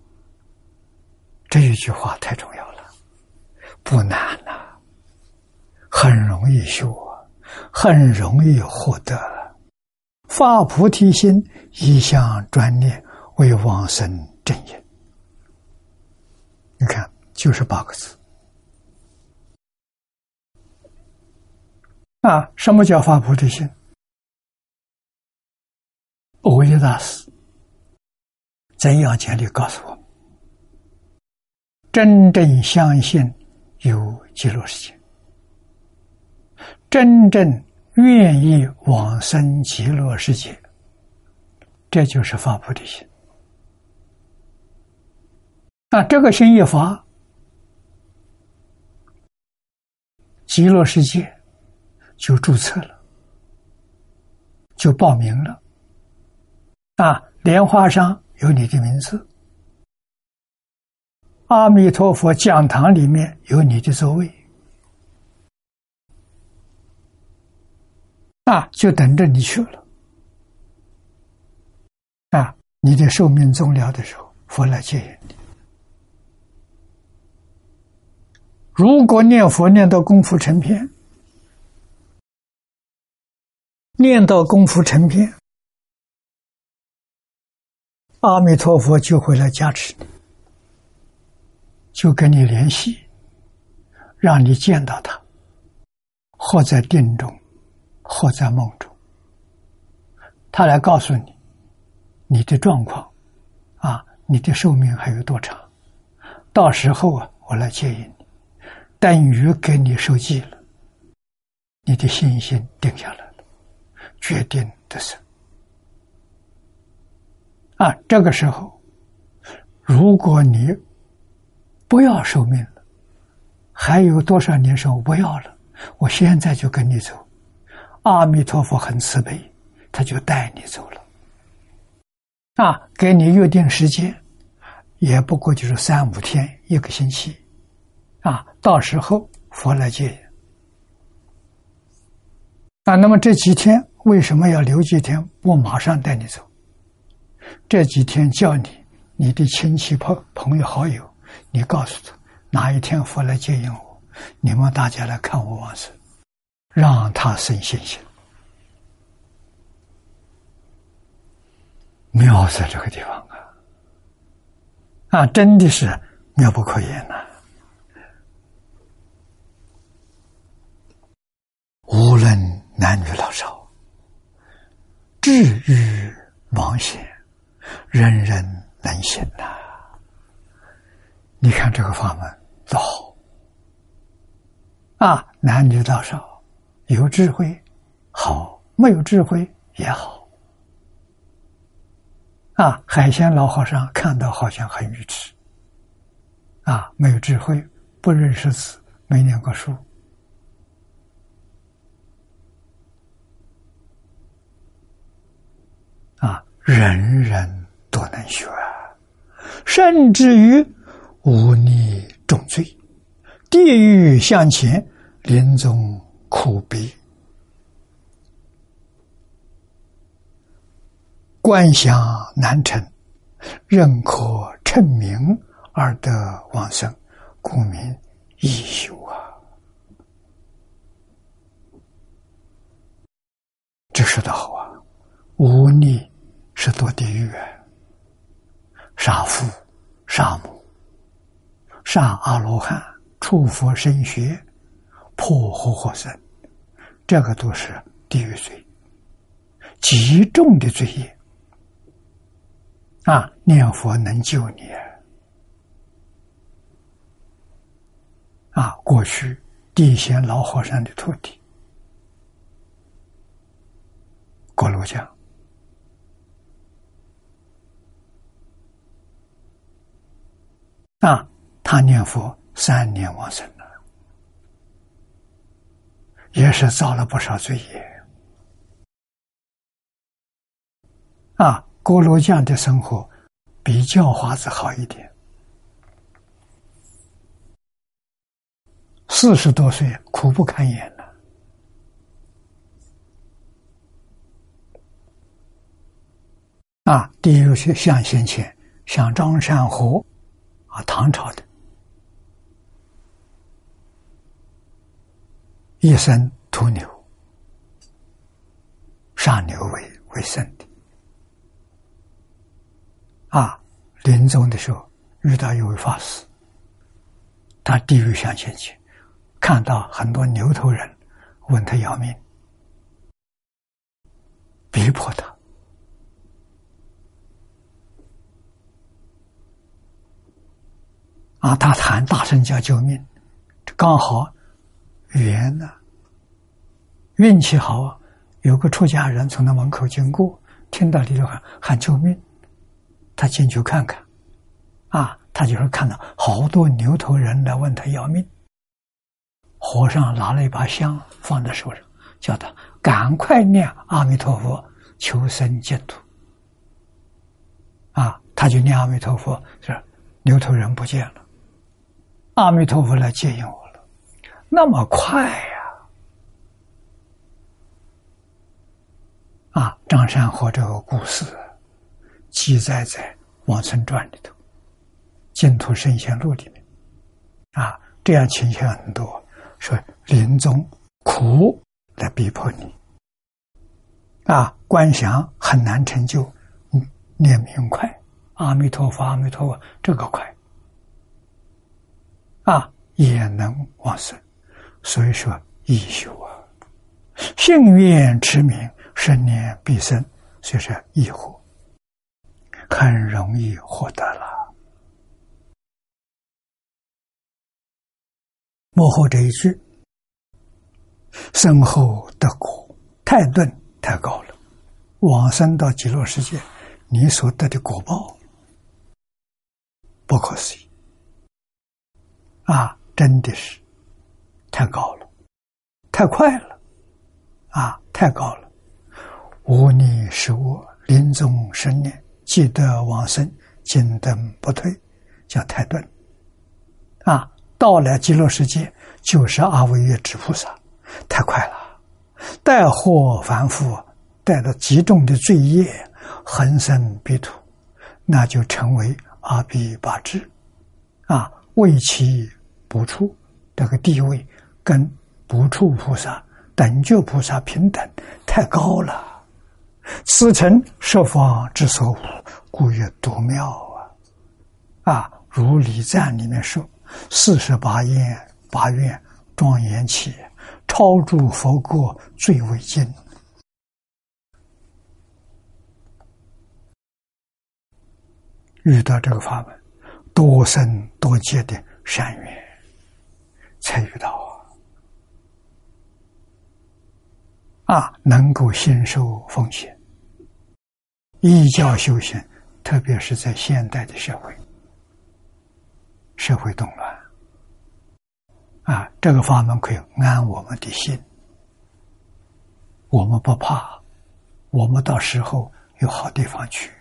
这一句话太重要了，不难呐，很容易修啊，很容易获得。发菩提心，一向专念，为往生正因。你看，就是八个字啊！什么叫发菩提心？欧耶大师。怎样建立？告诉我们，真正相信有极乐世界，真正愿意往生极乐世界，这就是发菩提心。那这个心一发，极乐世界就注册了，就报名了。啊，莲花上。有你的名字，阿弥陀佛讲堂里面有你的座位，啊，就等着你去了。啊，你的寿命终了的时候，佛来接引你。如果念佛念到功夫成片，念到功夫成片。阿弥陀佛就会来加持你，就跟你联系，让你见到他，或在定中，或在梦中，他来告诉你你的状况，啊，你的寿命还有多长？到时候啊，我来接引你，等于给你受记了，你的信心定下来，决定的是啊，这个时候，如果你不要寿命了，还有多少年寿不要了？我现在就跟你走，阿弥陀佛很慈悲，他就带你走了。啊，给你约定时间，也不过就是三五天，一个星期，啊，到时候佛来接。啊，那么这几天为什么要留几天？不马上带你走？这几天叫你你的亲戚朋朋友好友，你告诉他哪一天佛来接引我。你们大家来看我往生，让他生信心，妙在这个地方啊！啊，真的是妙不可言呐！无论男女老少，治愈亡险，人人能行呐！你看这个法门多好！啊，男女老少，有智慧好，没有智慧也好。啊，海鲜老和尚看到好像很愚痴，啊，没有智慧，不认识字，没念过书，啊，人人都能学，甚至于无逆重罪。地狱向前，临终苦逼，观想难成，任可称名而得往生，故名一修啊！这说的好啊！无逆是堕地狱，杀父、杀母、杀阿罗汉。出佛身学，破活活生，这个都是地狱罪，极重的罪业。啊，念佛能救你啊！过去地仙老和尚的徒弟，郭罗江啊，他念佛。三年往生了，也是造了不少罪业。啊，锅炉匠的生活比教华子好一点。四十多岁，苦不堪言了。啊，第一个是像先前，像张善和，啊，唐朝的。一生屠牛，杀牛为为生的。啊，临终的时候遇到一位法师，他地狱向前去，看到很多牛头人问他要命，逼迫他。啊，他喊大声叫救命，刚好。缘呢？运气好！有个出家人从那门口经过，听到里头喊喊救命，他进去看看，啊，他就是看到好多牛头人来问他要命。和尚拿了一把香放在手上，叫他赶快念阿弥陀佛，求生净土。啊，他就念阿弥陀佛，是牛头人不见了，阿弥陀佛来接引我了。那么快呀！啊，张山河这个故事记载在《王村传》里头，《净土圣贤录》里面。啊，这样情形很多，说临终苦来逼迫你，啊，观想很难成就，念名快，阿弥陀佛，阿弥陀佛，这个快，啊，也能往生。所以说易修啊，幸愿持名，十年必生，所以说易获，很容易获得了。幕后这一句，身后得果太钝太高了，往生到极乐世界，你所得的果报不可思议啊！真的是太高了，太快了啊！太高了，无你是我临终生念，即得往生，金灯不退，叫太顿啊！到了极乐世界，就是阿惟越之菩萨，太快了。带祸凡夫，带着极重的罪业，横生彼土，那就成为阿鼻八智，啊，为其不处，这个地位跟不处菩萨、等觉菩萨平等，太高了。此诚十方之所无，故曰独妙啊！啊，如礼赞里面说。四十八愿，八愿庄严起，超诸佛国最为精。遇到这个法门，多生多劫的善缘，才遇到啊！啊，能够信受奉献，依教修行，特别是在现代的社会。社会动乱，啊，这个法门可以安我们的心，我们不怕，我们到时候有好地方去，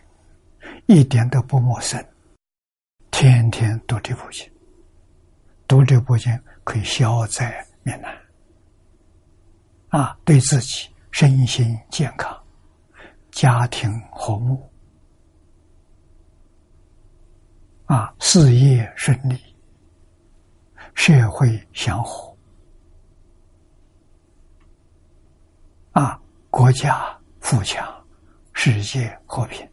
一点都不陌生，天天读这部经，读这部经可以消灾免难，啊，对自己身心健康，家庭和睦。啊，事业顺利，社会祥和，啊，国家富强，世界和平，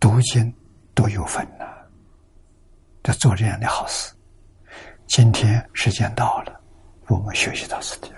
读经都有份呐。在做这样的好事。今天时间到了，我们学习到此地。